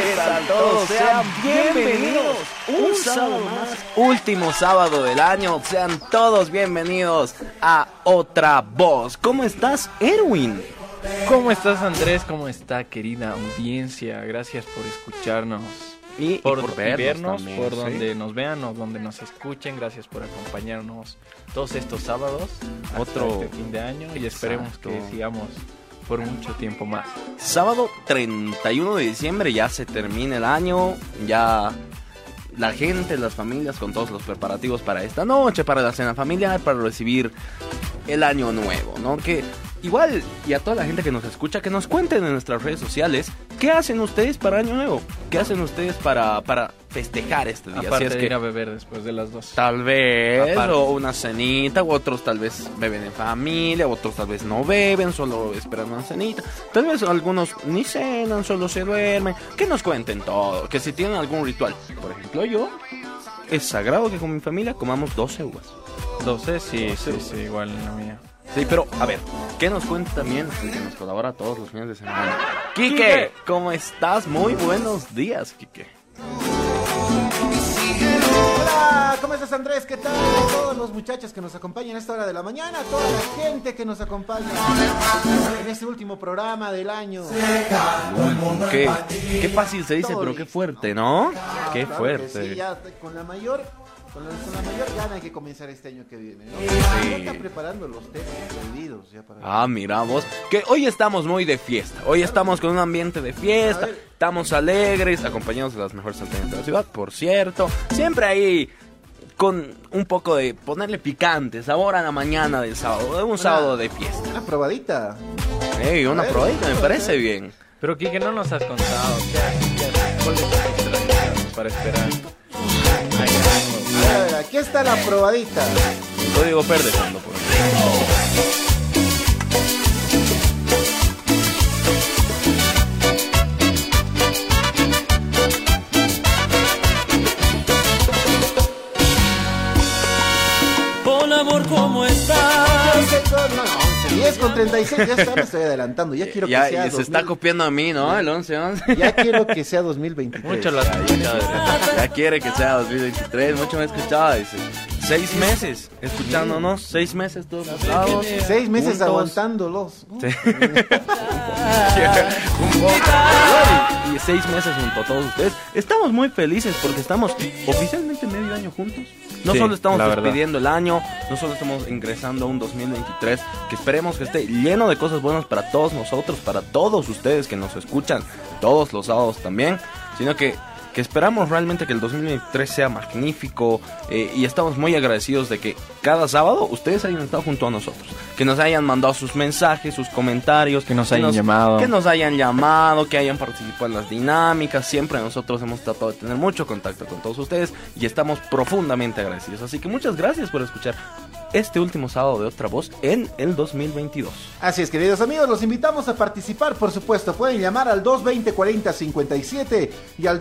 ¿Qué tal todos? Sean bienvenidos. Un sábado más, último sábado del año. Sean todos bienvenidos a Otra Voz. ¿Cómo estás, Erwin? ¿Cómo estás, Andrés? ¿Cómo está, querida audiencia? Gracias por escucharnos. Y, y por, por vernos, vernos también, por ¿sí? donde nos vean o donde nos escuchen. Gracias por acompañarnos todos estos sábados. hasta Otro- este fin de año y esperemos Exacto. que sigamos por mucho tiempo más. Sábado 31 de diciembre ya se termina el año, ya la gente, las familias con todos los preparativos para esta noche, para la cena familiar, para recibir el año nuevo, ¿no? Que igual y a toda la gente que nos escucha que nos cuenten en nuestras redes sociales qué hacen ustedes para año nuevo, qué hacen ustedes para para festejar este día, Aparte si es de que ir a beber después de las dos. Tal vez, Aparte. o una cenita, u otros tal vez beben en familia, otros tal vez no beben, solo esperan una cenita. Tal vez algunos ni cenan, solo se duermen. Que nos cuenten todo, que si tienen algún ritual. Por ejemplo, yo, es sagrado que con mi familia comamos 12 uvas. 12, sí, sí, sí, igual en la mía. Sí, pero a ver, ¿qué nos cuenta también que nos colabora todos los fines de semana? Quique. ¿cómo estás? Muy buenos días, Quique. Hola, ¿cómo estás Andrés? ¿Qué tal? Todos los muchachos que nos acompañan a esta hora de la mañana, toda la gente que nos acompaña en este último programa del año. Qué, qué fácil se dice, pero qué fuerte, ¿no? Qué fuerte. sí, ya con la mayor, con la, con la mayor gana hay que comenzar este año que viene, ¿no? Ya está preparando los temas prohibidos ya para... Ah, miramos que hoy estamos muy de fiesta. Hoy estamos con un ambiente de fiesta. Estamos alegres, acompañados de las mejores salteñas de la ciudad, por cierto. Siempre ahí con un poco de ponerle picante, sabor a la mañana del sábado, un sábado de fiesta. Una probadita. Ey, una ver, probadita, me parece bien. Pero Kike, no nos has contado qué haces, qué tradiciones para esperar. Aquí está la probadita. Código verde fondo por 10 con 36, ya está, me estoy adelantando. Ya quiero que Ya, sea y se está 2000 copiando a mí, ¿no? El 11, 11. Ya quiero que sea 2023. Mucho lo has escuchado. Ya quiere que sea 2023, mucho me escuchaba, dice. Seis meses escuchándonos, seis meses todos los sábados. Seis meses juntos. aguantándolos. Sí. Un poco. Y seis meses junto a todos ustedes. Estamos muy felices porque estamos oficialmente medio año juntos. No Sí, solo estamos despidiendo el año, no solo estamos ingresando a un 2023 que esperemos que esté lleno de cosas buenas para todos nosotros, para todos ustedes que nos escuchan todos los sábados también, sino que que esperamos realmente que el 2023 sea magnífico eh, y estamos muy agradecidos de que cada sábado ustedes hayan estado junto a nosotros, que nos hayan mandado sus mensajes, sus comentarios, Que nos hayan llamado. que nos hayan llamado, que hayan participado en las dinámicas. Siempre nosotros hemos tratado de tener mucho contacto con todos ustedes y estamos profundamente agradecidos. Así que muchas gracias por escuchar este último sábado de Otra Voz en el 2022. Así es, queridos amigos, los invitamos a participar, por supuesto. Pueden llamar al 220-40-57 y al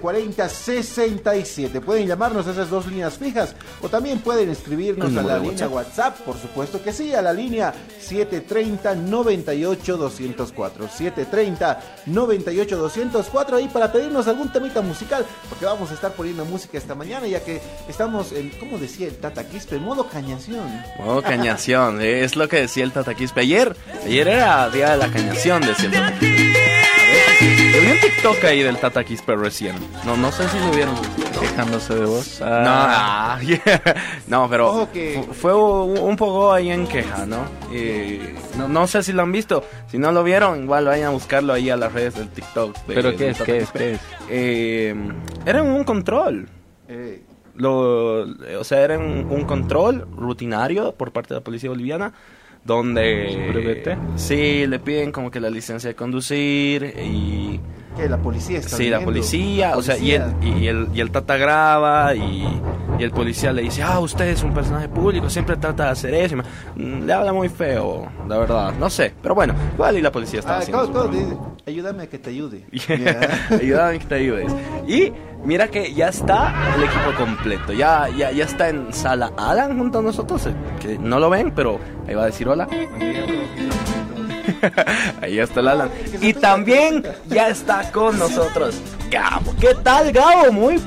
220-40-67. Pueden llamarnos a esas dos líneas fijas o también pueden escribirnos a la línea WhatsApp, por supuesto que sí, a la línea 730-98-204. 730-98-204 ahí para pedirnos algún temita musical, porque vamos a estar poniendo música esta mañana, ya que estamos en, ¿cómo decía el Tata Quispe? Modo cañación. Oh, cañación, es lo que decía el Tataquispe. Ayer, ayer era día de la cañación, decía el Tataquispe. Yo vi un TikTok ahí del Tataquispe recién. No, no sé si lo vieron. Quejándose de vos. No, Ah, no, pero Ojo que- fu- fue un, poco ahí en queja, ¿no? Y no? No sé si lo han visto. Si no lo vieron, igual vayan a buscarlo ahí a las redes del TikTok. de- ¿Pero qué es? ¿Qué es? ¿Qué es? Eh, era un control. Eh, Lo, o sea, era un, un control rutinario por parte de la policía boliviana donde ¿Su brevete? sí le piden como que la licencia de conducir y que la policía está sí la policía, La o sea y el, y el y el tata graba y, y el policía le dice ah usted es un personaje público siempre trata de hacer eso mm, le habla muy feo la verdad no sé pero bueno igual y la policía está Ah. Ayúdame a que te ayude. Ayúdame que te ayudes. Y mira que ya está el equipo completo. Ya, ya, ya está en sala Alan junto a nosotros. eh, Que no lo ven, pero ahí va a decir hola. Ahí está el Alan. Y también ya está con nosotros Gabo. ¿Qué tal, Gabo? Muy,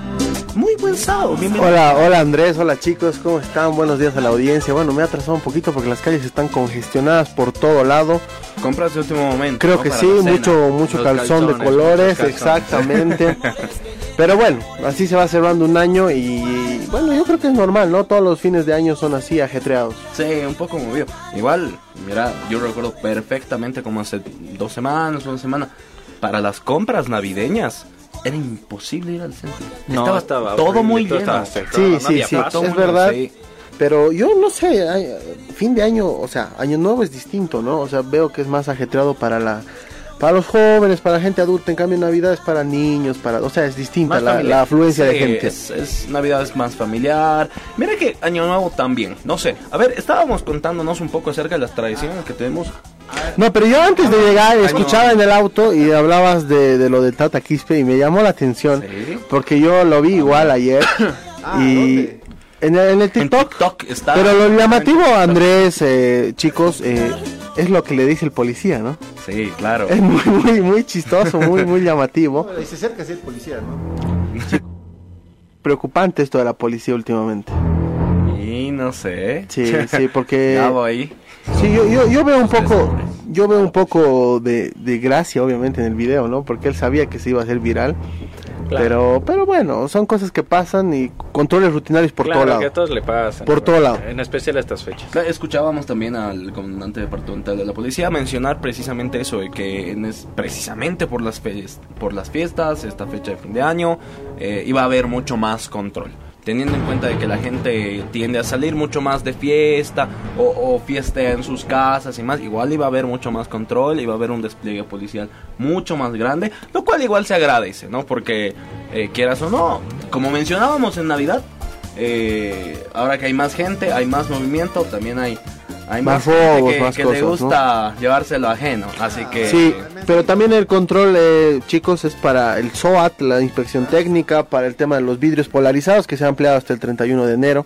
muy buen sábado. Bienvenido. Hola, hola Andrés, hola chicos, ¿cómo están? Buenos días a la audiencia. Bueno, me he atrasado un poquito porque las calles están congestionadas por todo lado. Compras de último momento. Creo ¿no? que Para sí, mucho mucho Los calzón de colores, calzones. exactamente. Pero bueno, así se va cerrando un año y bueno, yo creo que es normal, ¿no? Todos los fines de año son así ajetreados. Sí, un poco movido. Igual, mira, yo recuerdo perfectamente como hace dos semanas, una semana, para las compras navideñas, era imposible ir al centro. No, estaba todo horrible, muy todo lleno. estaba Sí, no sí, sí, paso. Es verdad. sí. Pero yo no sé, fin de año, o sea, año nuevo es distinto, ¿no? O sea, veo que es más ajetreado para la para los jóvenes, para la gente adulta, en cambio Navidad es para niños, para, o sea, es distinta la, familiar. la afluencia de gente. Es, es Navidad es más familiar. Mira que Año Nuevo también. No sé. A ver, estábamos contándonos un poco acerca de las tradiciones que tenemos. No, pero yo antes de llegar escuchaba en el auto y hablabas de, de lo del Tata Quispe y me llamó la atención Sí. porque yo lo vi igual ayer Ah, y en el, en el En TikTok. TikTok está. Pero lo llamativo, Andrés, eh, chicos, eh, es lo que le dice el policía, ¿no? Sí, claro. Es muy, muy, muy chistoso, muy, muy llamativo. Y se acerca así el policía, ¿no? Preocupante esto de la policía últimamente. Y no sé. Sí, sí, porque... Ahí. Sí, yo, yo, yo veo un poco, yo veo un poco de, de gracia, obviamente, en el video, ¿no? Porque él sabía que se iba a hacer viral. Claro. Pero, pero bueno, son cosas que pasan y controles rutinarios por claro, todo lado. que a todos le pasan. Por todo lado. En especial a estas fechas. Escuchábamos también al comandante departamental de la policía mencionar precisamente eso, de que en es precisamente por las, fies- por las fiestas, esta fecha de fin de año, eh, iba a haber mucho más control. Teniendo en cuenta de que la gente tiende a salir mucho más de fiesta o, fiesta en sus casas y más, igual iba a haber mucho más control, iba a haber un despliegue policial mucho más grande, lo cual igual se agradece, ¿no? Porque eh, quieras o no, como mencionábamos en Navidad, eh, ahora que hay más gente, hay más movimiento, también hay, hay más, Más robos, que, más que le cosas, gusta llevárselo ajeno. Así que Sí, pero también el control, eh, chicos, es para el SOAT, la inspección técnica, para el tema de los vidrios polarizados que se ha ampliado hasta el 31 de enero.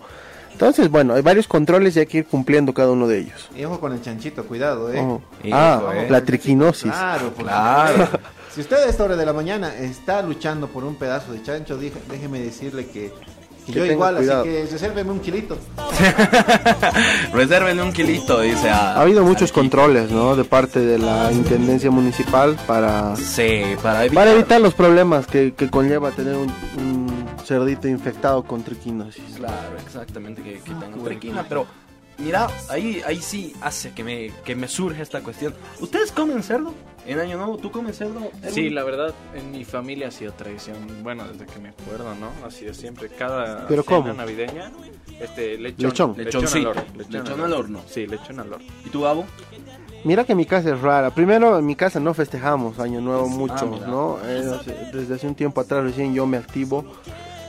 Entonces, bueno, hay varios controles y hay que ir cumpliendo cada uno de ellos. Y ojo con el chanchito, cuidado, ¿eh? Hijo, ah, eh. la triquinosis. Claro, Claro. Si usted a esta hora de la mañana está luchando por un pedazo de chancho, déjeme decirle que, yo igual, cuidado. así que resérveme un kilito. resérvenle un kilito, dice a- Ha habido muchos controles, ¿no? De parte de la Intendencia Municipal para. Sí, para evitar. para evitar los problemas que, que conlleva tener un, un cerdito infectado con triquinosis. Claro, exactamente, que, que tenga triquina, pero mira, ahí, ahí sí hace que me, que me surge esta cuestión. ¿Ustedes comen cerdo? En Año Nuevo, ¿tú comes cerdo? Sí, la verdad, en mi familia ha sido tradición, bueno, desde que me acuerdo, ¿no? Ha sido siempre, cada ¿Pero cena cómo? navideña, este, lechón. Lechón. Lechoncito. al horno. Lechón al horno. Sí, lechón al horno. ¿Y tú, Gabo? Mira que mi casa es rara. Primero, en mi casa no festejamos Año Nuevo mucho, Ah, mira. ¿no? Eh, desde hace un tiempo atrás recién yo me activo.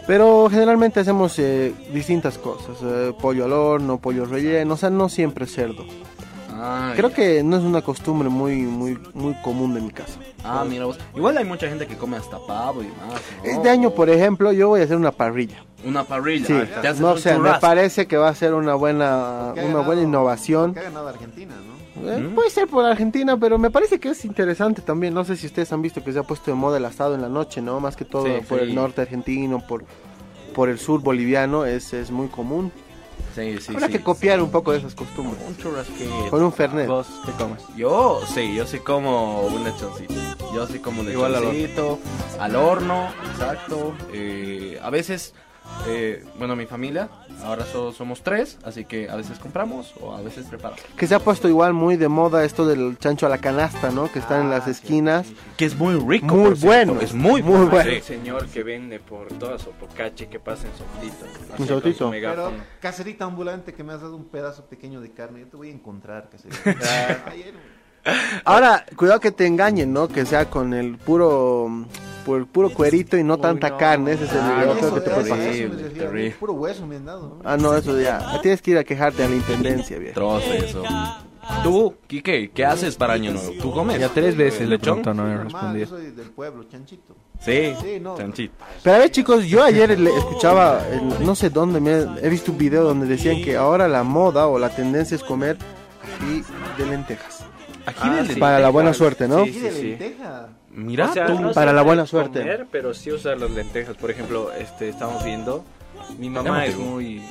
Pero generalmente hacemos eh, distintas cosas. eh, pollo al horno, pollo relleno, o sea, no siempre cerdo. Ah, Creo que no es una costumbre muy, muy, muy común de mi casa. Ah, mira vos. Igual hay mucha gente que come hasta pavo y más. ¿no? Este año, por ejemplo, yo voy a hacer una parrilla. Una parrilla. Sí, Ah, no un sé, me churrasco. parece que va a ser una buena, una ganado- buena innovación. Que ha ganado Argentina, ¿no? Eh, Mm. Puede ser por Argentina, pero me parece que es interesante también. No sé si ustedes han visto que se ha puesto de moda el asado en la noche, ¿no? Más que todo Sí, por sí. el norte argentino, por, por el sur boliviano, es, es muy común. Sí, sí, Habrá sí. que copiar un poco de esas costumbres. Un churrasquito. Con un fernet. ¿Vos qué comes? Yo, sí, yo sí como un lechoncito. Yo sí como un Igual al horno. lechoncito. Al horno, exacto. Eh, a veces, eh, bueno, mi familia, ahora so- somos tres, así que a veces compramos o a veces preparamos. Que se ha puesto igual muy de moda esto del chancho a la canasta, ¿no? Que está en las esquinas. Que es muy rico. Muy por cierto, bueno. Es muy, Muy bueno. bueno. Un señor que vende por toda Sopocache que pasa en con soltito. su Pero caserita ambulante que me has dado un pedazo pequeño de carne, yo te voy a encontrar, caserita. Ayer, Ahora, cuidado que te engañen, ¿no? Que sea con el puro, por el puro cuerito y no Uy, tanta no. carne. Ese es el Ah, creo que te eso, puede eso pasar. Terrible. Puro hueso me han dado. ¿no? Ah, no, eso ya. Tienes que ir a quejarte a la intendencia, viejo. Trozo eso. Tú, Kike, ¿qué haces para Año Nuevo? ¿Tú comes? Ya tres veces le pregunto, no me yo soy del pueblo, chanchito. Sí, Sí, no. chanchito. Pero a ver chicos, yo ayer le escuchaba, no sé dónde, me, he visto un video donde decían que ahora la moda o la tendencia es comer ají de lentejas. Ají Ah, de sí. Para la buena suerte, ¿no? Sí, sí, de sí. lenteja. Mira O sea, tú. no Para la buena suerte. comer, pero sí usar las lentejas. Por ejemplo, este, estamos viendo. Mi mamá es muy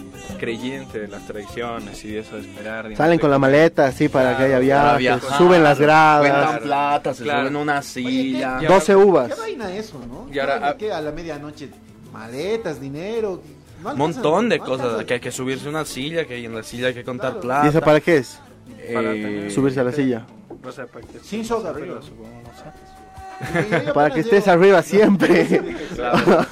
creyente de las tradiciones y de eso de esperar. de Salen con la maleta así para que haya viajes, viajar, suben las Cuentan gradas, plata, se Claro. suben a una silla. ya- 12 uvas. ¿Qué vaina eso, no? Y ahora, ¿De ah, qué? A la medianoche, maletas, dinero. No montón de no cosas. Que hay que subirse a una silla, que en la silla hay que contar Claro. plata. ¿Y esa para qué es? Para Eh, tener- Subirse a la silla. O sea, para que- Sin soga arriba. supongo, no sé. Para que estés arriba siempre.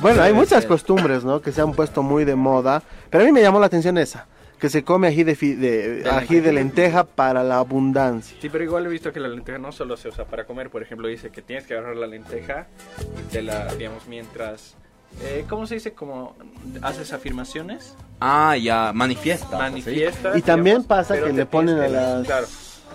Bueno, hay muchas costumbres, ¿no? Que se han puesto muy de moda. Pero a mí me llamó la atención esa. Que se come ají de, fi- de- De ají de lenteja para la abundancia. Sí, pero igual he visto que la lenteja no solo se usa para comer. Por ejemplo, dice que tienes que agarrar la lenteja y te la, digamos, mientras... Eh, ¿Cómo se dice? Como haces afirmaciones, Ah, ya, manifiesta. manifiestas. Y también pasa que le ponen a las- Claro,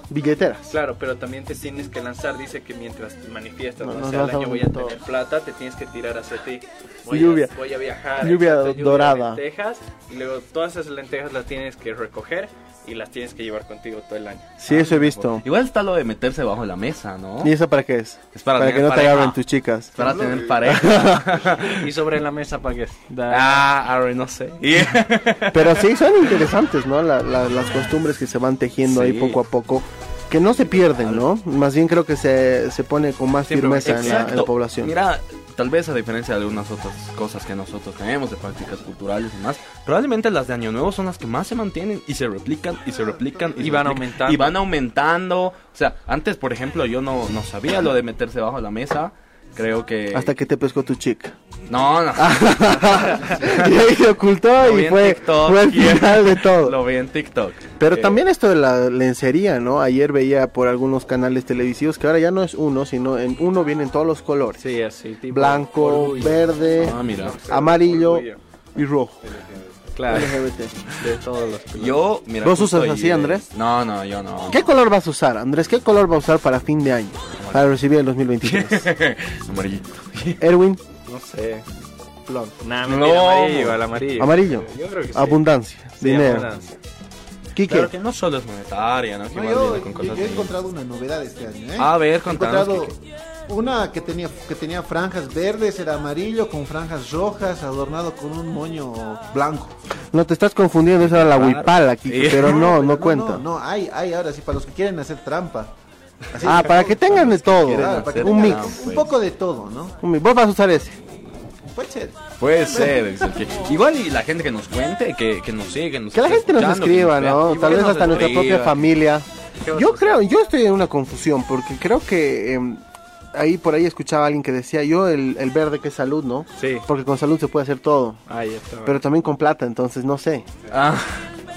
Billeteras. claro, pero también te tienes que lanzar. Dice que mientras te manifiestas, No, no, sé, al año voy a tener todo. plata, te tienes que tirar hacia ti. Voy Lluvia. A, voy a viajar. Lluvia exacto, dorada. lentejas, y luego todas esas lentejas las tienes que recoger y las tienes que llevar contigo todo el año. Sí, eso he visto. Igual está lo de meterse bajo la mesa, ¿no? ¿Y eso para qué es? Es para, que no te agarren tus chicas. Para tener pareja. y sobre la mesa, ¿para qué? ah, ahora no sé. Pero sí, son interesantes, ¿no? La- la- las costumbres que se van tejiendo ahí poco a poco. Que no se pierden, ¿no? Más bien creo que se, se pone con más Siempre- firmeza en la, en la Exacto. población. Mira, tal vez a diferencia de algunas otras cosas que nosotros tenemos, de prácticas culturales y más, probablemente las de Año Nuevo son las que más se mantienen y se replican y se replican Y se van replican, aumentando. Y van aumentando. O sea, antes, por ejemplo, yo no, no sabía lo de meterse bajo la mesa. Creo que... Hasta que te pescó tu chica. No, no. y ahí se ocultó Lo y fue, TikTok. fue el final de todo. Lo vi en TikTok. Pero Eh, también esto de la lencería, ¿no? Ayer veía por algunos canales televisivos que ahora ya no es uno, sino en uno vienen todos los colores. Sí, así, tipo Blanco, orgullo. verde, Ah, mira. amarillo Orgullo. y rojo. Claro, LGBT. de todos los colores. Yo, mira. ¿Vos usas así, Andrés? No, no, yo no. ¿Qué color vas a usar, Andrés? ¿Qué color va a usar para fin de año? Para recibir el 2023. Amarillito. Erwin, No sé. Blond. Nah, No. amarillo, al amarillo. amarillo. Yo creo que sí. Abundancia, Sí, dinero. abundancia. Quique, Claro que no solo es monetaria, ¿no? Que No, yo, con cosas yo he encontrado una novedad este año, ¿eh? A ver, He encontrado. Una que tenía que tenía franjas verdes, era amarillo con franjas rojas, adornado con un moño blanco. no te estás confundiendo, esa era la Quique, Sí. pero no, no pero cuenta. No, no, hay, hay ahora sí, para los que quieren hacer trampa. Así, Ah, para que tengan de todo. claro, para que Un mix. Un poco de todo, ¿no? Un mix. Vos vas a usar ese. Puede ser. Puede ser. Igual y la gente que nos cuente, que, que nos sigue, que nos Que la gente nos escriba, ¿no? Tal vez hasta nuestra propia familia. ¿Qué vas a Yo creo, yo estoy en una confusión porque creo que em, ahí por ahí escuchaba a alguien que decía yo el, el verde que es salud, ¿no? Sí. Porque con salud se puede hacer todo, Ahí está. pero también con plata, entonces no sé. Ah,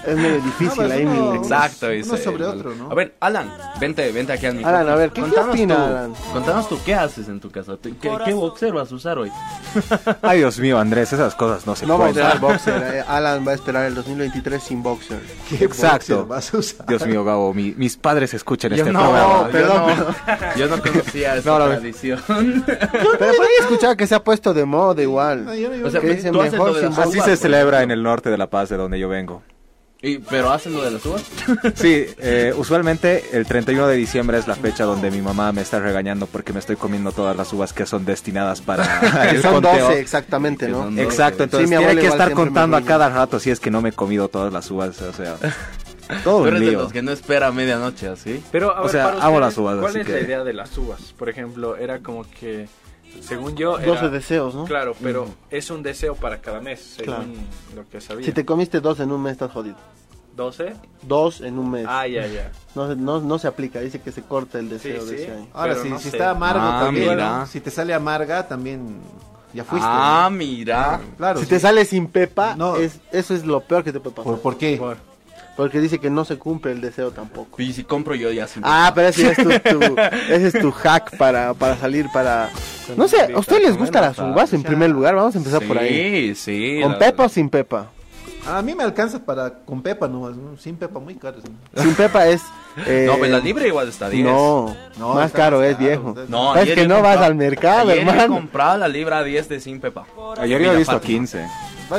Es medio difícil pues ahí. uno- exacto, uno dice. sobre el- otro, ¿no? A ver, Alan, vente, vente aquí al micrófono. Alan, a ver, ¿qué- qué Contanos opina, tú, Alan? Contanos tú, ¿qué haces en tu casa? ¿Qué, qué boxer vas a usar hoy? Ay, Dios mío, Andrés, esas cosas no se No va a pueden. usar boxer. eh, Alan va a esperar el 2023 sin boxer. ¿Qué Exacto. boxer vas a usar? Dios mío, Gabo, mi- mis padres escuchan Yo este no, programa. yo perdón, no, yo no conocía esa No, tradición. Pero por ahí escuchaba que se ha puesto de moda igual. No, yo no- yo O sea, no- que dicen mejor sin. Así se celebra en el norte de La Paz, de donde yo vengo. Y, ¿Pero hacen lo de las uvas? Sí, eh, usualmente el 31 de diciembre es la fecha donde mi mamá me está regañando porque me estoy comiendo todas las uvas que son destinadas para Que el son conteo. 12 exactamente, ¿no? Exacto, Sí, entonces mi tiene que estar contando a cada rato si es que no me he comido todas las uvas, o sea, todo Tú un eres de lío. los que no espera a medianoche, ¿así? Pero, a O ver, sea, para amo ustedes, las uvas, ¿Cuál así es que- la idea de las uvas? Por ejemplo, era como que, según yo, 12 era, deseos, ¿no? claro, pero es un deseo para cada mes, según Claro. lo que sabía. Si te comiste dos en un mes estás jodido. 12. Dos en un mes. Ah, ya, ya. No, se- no, no se aplica, dice que se corta el deseo Sí, de sí. ese año. Ahora, Pero si, no si está amargo Ah, también, si te sale amarga, también ya fuiste. Ah, mira. claro. Si sí. te sale sin pepa, No. es, eso es lo peor que te puede pasar. ¿Por, por qué? Por- Porque dice que no se cumple el deseo tampoco. Y si compro yo ya sin Ah, pero ese es tu, tu- ese es tu hack para, para salir para... No sé, ¿a ustedes les gustan las uvas en primer lugar? Vamos a empezar por ahí. Sí, sí. ¿Con pepa o sin pepa? A mí me alcanza para con pepa nomás, ¿no? sin pepa muy caro. ¿no? Sin pepa es... eh, No, pues la libre igual está 10. No, No, más está caro es viejo. No, es ayer que no vas al mercado, ayer yo he hermano. comprado la libra 10 de sin pepa. Ayer Y yo he la visto Fátima. 15.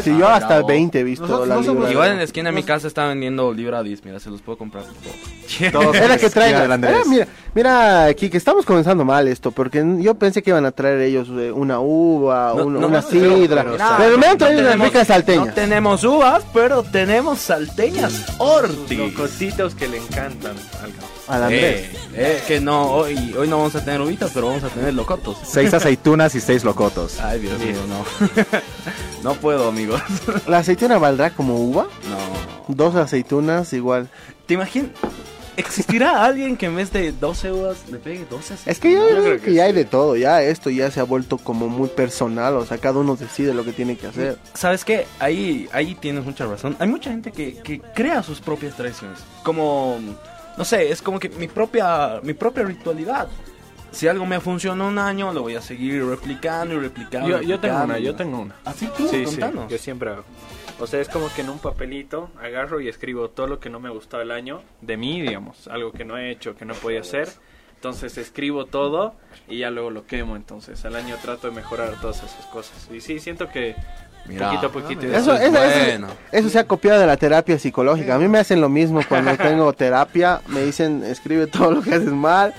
Sí, yo Ah, hasta bravo. 20 he visto Nosotros la no somos- libra. Igual en la esquina de mi casa está vendiendo libra a 10. Mira, se los puedo comprar. Todos Es la que traigan. Andrés. Ah, mira, mira, aquí que estamos comenzando mal esto, porque yo pensé que iban a traer ellos eh, una uva, No, un- no, una no, sidra, pero- pero, pero- me han traído unas ricas salteñas. No tenemos uvas, pero tenemos salteñas Ortiz. locositos que le encantan al Gabo. Al Andrés. Eh, eh, que no, hoy, hoy no vamos a tener uvitas, pero vamos a tener locotos. Seis aceitunas y seis locotos. Ay, Dios mío, no. no puedo, amigos. ¿La aceituna valdrá como uva? No. Dos aceitunas igual. ¿Te imaginas? ¿Existirá alguien que en vez de 12 uvas le pegue 12 Es que yo, aceitunas? creo que, ya hay de todo, ya esto ya se ha vuelto como muy personal, o sea, cada uno decide lo que tiene que hacer. ¿Sabes qué? Ahí, ahí tienes mucha razón. Hay mucha gente que, que crea sus propias tradiciones. Como, no sé, es como que mi propia, mi propia ritualidad. Si algo me funciona un año, lo voy a seguir replicando y replicando. Yo, yo tengo una, yo tengo una. ¿Así tú? Sí, sí, yo siempre hago. O sea, es como que en un papelito agarro y escribo todo lo que no me gustó el año de mí, digamos, algo que no he hecho, que no podía hacer. Entonces escribo todo y ya luego lo quemo. Entonces al año trato de mejorar todas esas cosas. Y sí, siento que Mira. poquito a poquito. Eso Eso, se ha copiado de la terapia psicológica. A mí me hacen lo mismo cuando tengo terapia. Me dicen, escribe todo lo que haces mal,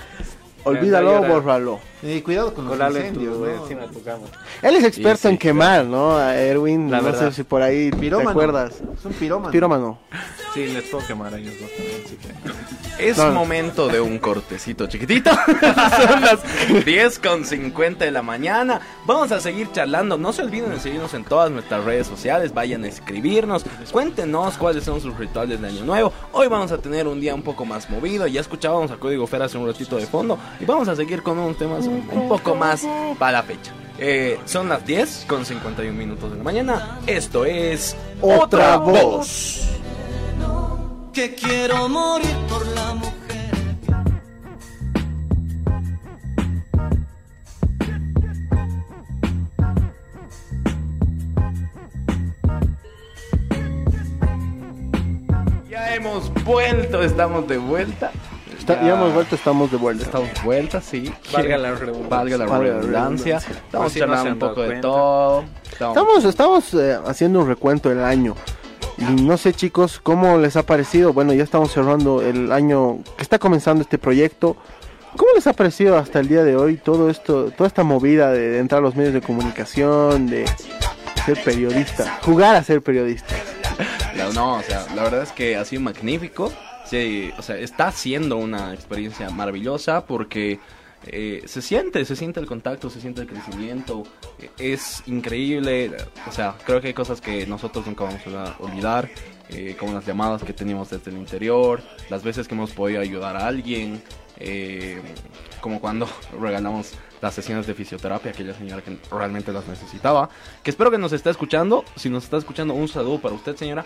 olvídalo, bórralo. Eh, cuidado con los incendios, tu, ¿no? encima de tu cama. Él es experto Sí, en quemar, ¿no? A Erwin, La no verdad. sé si por ahí te Pirómano. acuerdas. Es un pirómano. Pirómano. Sí, les puedo quemar a ellos dos también, así que... Es no. momento de un cortecito chiquitito. Son las 10 con 50 de la mañana. Vamos a seguir charlando. No se olviden de seguirnos en todas nuestras redes sociales. Vayan a escribirnos. Cuéntenos cuáles son sus rituales de Año Nuevo. Hoy vamos a tener un día un poco más movido. Ya escuchábamos a Código Fer hace un ratito de fondo. Y vamos a seguir con unos temas un, poco más para la fecha. Eh, son las 10 con 51 minutos de la mañana. Esto es Otra voz. que quiero morir por la mujer. Ya hemos vuelto. Estamos de vuelta. Está- ya hemos vuelto, estamos de vuelta. Estamos de vuelta, sí. Valga la redundancia. Valga la redundancia. Estamos Así no charlando un poco dado de cuenta. todo. Estamos- Estamos, estamos eh, haciendo un recuento del año. Y no sé chicos, ¿cómo les ha parecido? Bueno, ya estamos cerrando el año que está comenzando este proyecto. ¿Cómo les ha parecido hasta el día de hoy todo esto, toda esta movida de, de entrar a los medios de comunicación, de ser periodista, jugar a ser periodista? la- no, o sea, la verdad es que ha sido magnífico. O sea, está siendo una experiencia maravillosa porque eh, se siente, se siente el contacto, se siente el crecimiento. eh, es increíble. O sea, creo que hay cosas que nosotros nunca vamos a olvidar. eh, como las llamadas que teníamos desde el interior, las veces que hemos podido ayudar a alguien, eh, como cuando regalamos las sesiones de fisioterapia a aquella señora que realmente las necesitaba. Que espero que nos esté escuchando. Si nos está escuchando, un saludo para usted, señora.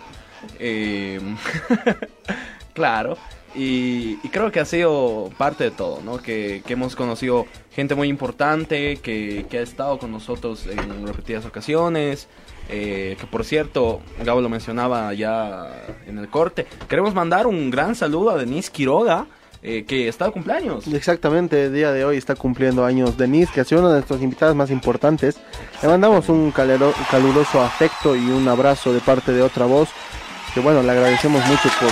Claro. Y, creo que ha sido parte de todo, ¿no? Que, hemos conocido gente muy importante, que, ha estado con nosotros en repetidas ocasiones. eh, que por cierto, Gabo lo mencionaba ya en el corte. Queremos mandar un gran saludo a Denise Quiroga, eh, que está de cumpleaños. Exactamente, el día de hoy está cumpliendo años Denise, que ha sido una de nuestras invitadas más importantes. Le mandamos un caluroso afecto y un abrazo de parte de otra voz. Que bueno, le agradecemos mucho por,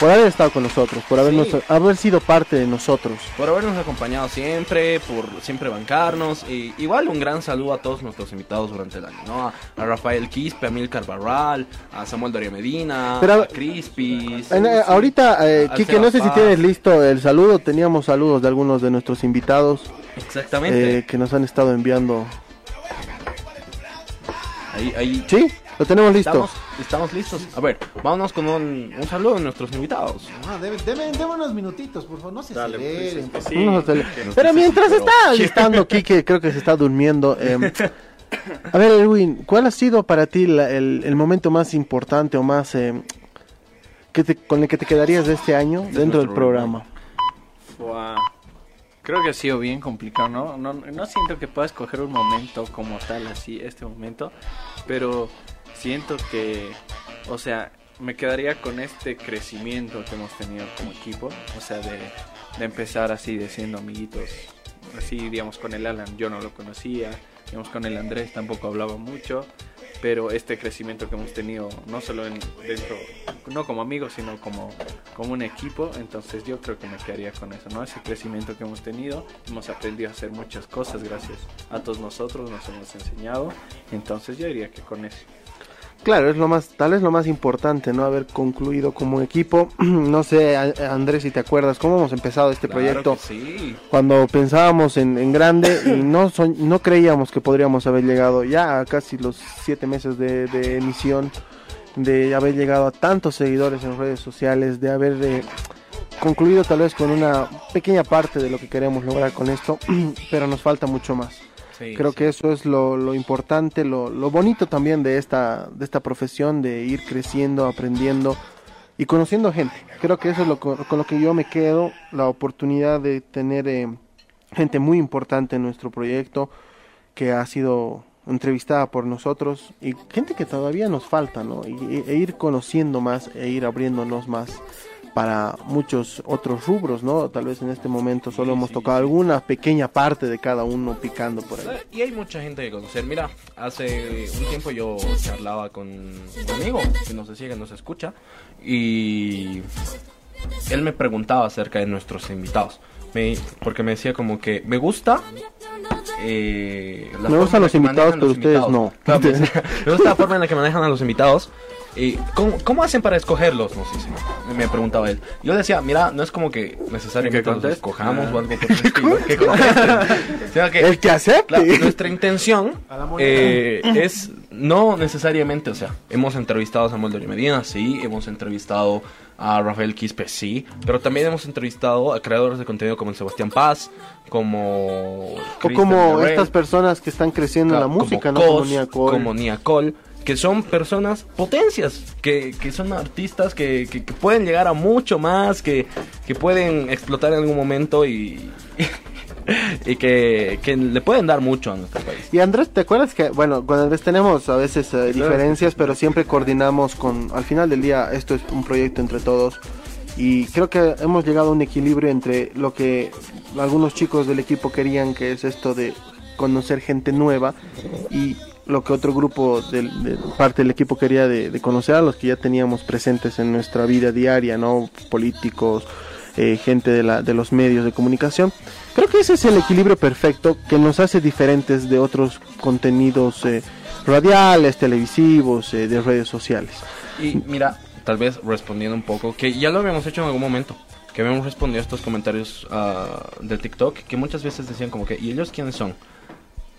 por haber estado con nosotros, por habernos, Sí. haber sido parte de nosotros. por habernos acompañado siempre, por siempre bancarnos. Y igual un gran saludo a todos nuestros invitados durante el año, ¿no? A, Rafael Quispe, a Milcar Barral, a Samuel Darío Medina, Pero- a Crispis. En, eh, ahorita, eh, Quique, no sé si tienes listo el saludo. Teníamos saludos de algunos de nuestros invitados Exactamente. eh, que nos han estado enviando. ahí, ahí. ¿Sí? Lo tenemos listo. Estamos, estamos listos. A ver, vámonos con un, un saludo de nuestros invitados. Ah, deme, deme- deme unos minutitos, por favor, no se Dale, pues, aceleren. es que por sí. Unos tele- nos Pero mientras pero- está listando Quique, creo que se está durmiendo. eh, a ver, Erwin, ¿cuál ha sido para ti la- el, el momento más importante o más eh, que te- con el que te quedarías de este año dentro del programa? Fua. Creo que ha sido bien complicado, ¿no? ¿no? No siento que pueda escoger un momento como tal, así, este momento, pero siento que, o sea, me quedaría con este crecimiento que hemos tenido como equipo, o sea, de, de empezar así, de siendo amiguitos, así, digamos, con el Alan yo no lo conocía, digamos, con el Andrés tampoco hablaba mucho, pero este crecimiento que hemos tenido, no solo en, dentro, no como amigos, sino como, como un equipo, entonces yo creo que me quedaría con eso, ¿no? Ese crecimiento que hemos tenido, hemos aprendido a hacer muchas cosas gracias a todos nosotros, nos hemos enseñado, entonces yo diría que con eso. Claro, es lo más, tal vez lo más importante, ¿no? Haber concluido como equipo. no sé, Andrés, si te acuerdas, cómo hemos empezado este Claro proyecto. que sí. Cuando pensábamos en, en grande y no, no creíamos que podríamos haber llegado ya a casi los siete meses de, de emisión, de haber llegado a tantos seguidores en redes sociales, de haber eh, concluido tal vez con una pequeña parte de lo que queremos lograr con esto, pero nos falta mucho más. Sí, Creo sí. que eso es lo, lo importante, lo, lo bonito también de esta, de esta profesión, de ir creciendo, aprendiendo y conociendo gente. Creo que eso es lo co- con lo que yo me quedo, la oportunidad de tener eh, gente muy importante en nuestro proyecto que ha sido entrevistada por nosotros y gente que todavía nos falta, ¿no? Y- e ir conociendo más e ir abriéndonos más para muchos otros rubros, ¿no? Tal vez en este momento solo hemos tocado alguna pequeña parte de cada uno picando por ahí. Y hay mucha gente que conocer. Mira, hace un tiempo yo charlaba con un amigo que nos decía que nos escucha y él me preguntaba acerca de nuestros invitados. Me- porque me decía como que me gusta. eh, Me gustan los invitados, pero los ustedes invitados. no. Claro, me, decía, me gusta la forma en la que manejan a los invitados. Y ¿cómo, cómo hacen para escogerlos? Nos dice. Me preguntaba él. Yo decía, mira, no es como que necesariamente ¿Que los escojamos Ah. o algo por el estilo. que. Sino que El que acepte. Nuestra intención eh, es no necesariamente, o sea, hemos entrevistado a Samuel Doria Medina, sí, hemos entrevistado a Rafael Quispe, sí, pero también hemos entrevistado a creadores de contenido como el Sebastián Paz, como... O como estas personas que están creciendo en la como música, ¿no? Cos, Como Nia Cole. como Nia Cole, que son personas potencias, que, que son artistas que, que- que pueden llegar a mucho más, que, que pueden explotar en algún momento y, y que, que le pueden dar mucho a nuestro país. Y Andrés, ¿te acuerdas que, bueno, con Andrés tenemos a veces eh, diferencias, pero siempre coordinamos con, al final del día, esto es un proyecto entre todos. Y creo que hemos llegado a un equilibrio entre lo que algunos chicos del equipo querían, que es esto de conocer gente nueva, y lo que otro grupo de, parte del equipo quería de, conocer a los que ya teníamos presentes en nuestra vida diaria, ¿no? Políticos, eh, gente de, la, de los medios de comunicación. Creo que ese es el equilibrio perfecto que nos hace diferentes de otros contenidos eh, radiales, televisivos, eh, de redes sociales. Y mira, tal vez respondiendo un poco, que ya lo habíamos hecho en algún momento, que habíamos respondido a estos comentarios ah, de TikTok, que muchas veces decían como que, ¿y ellos quiénes son?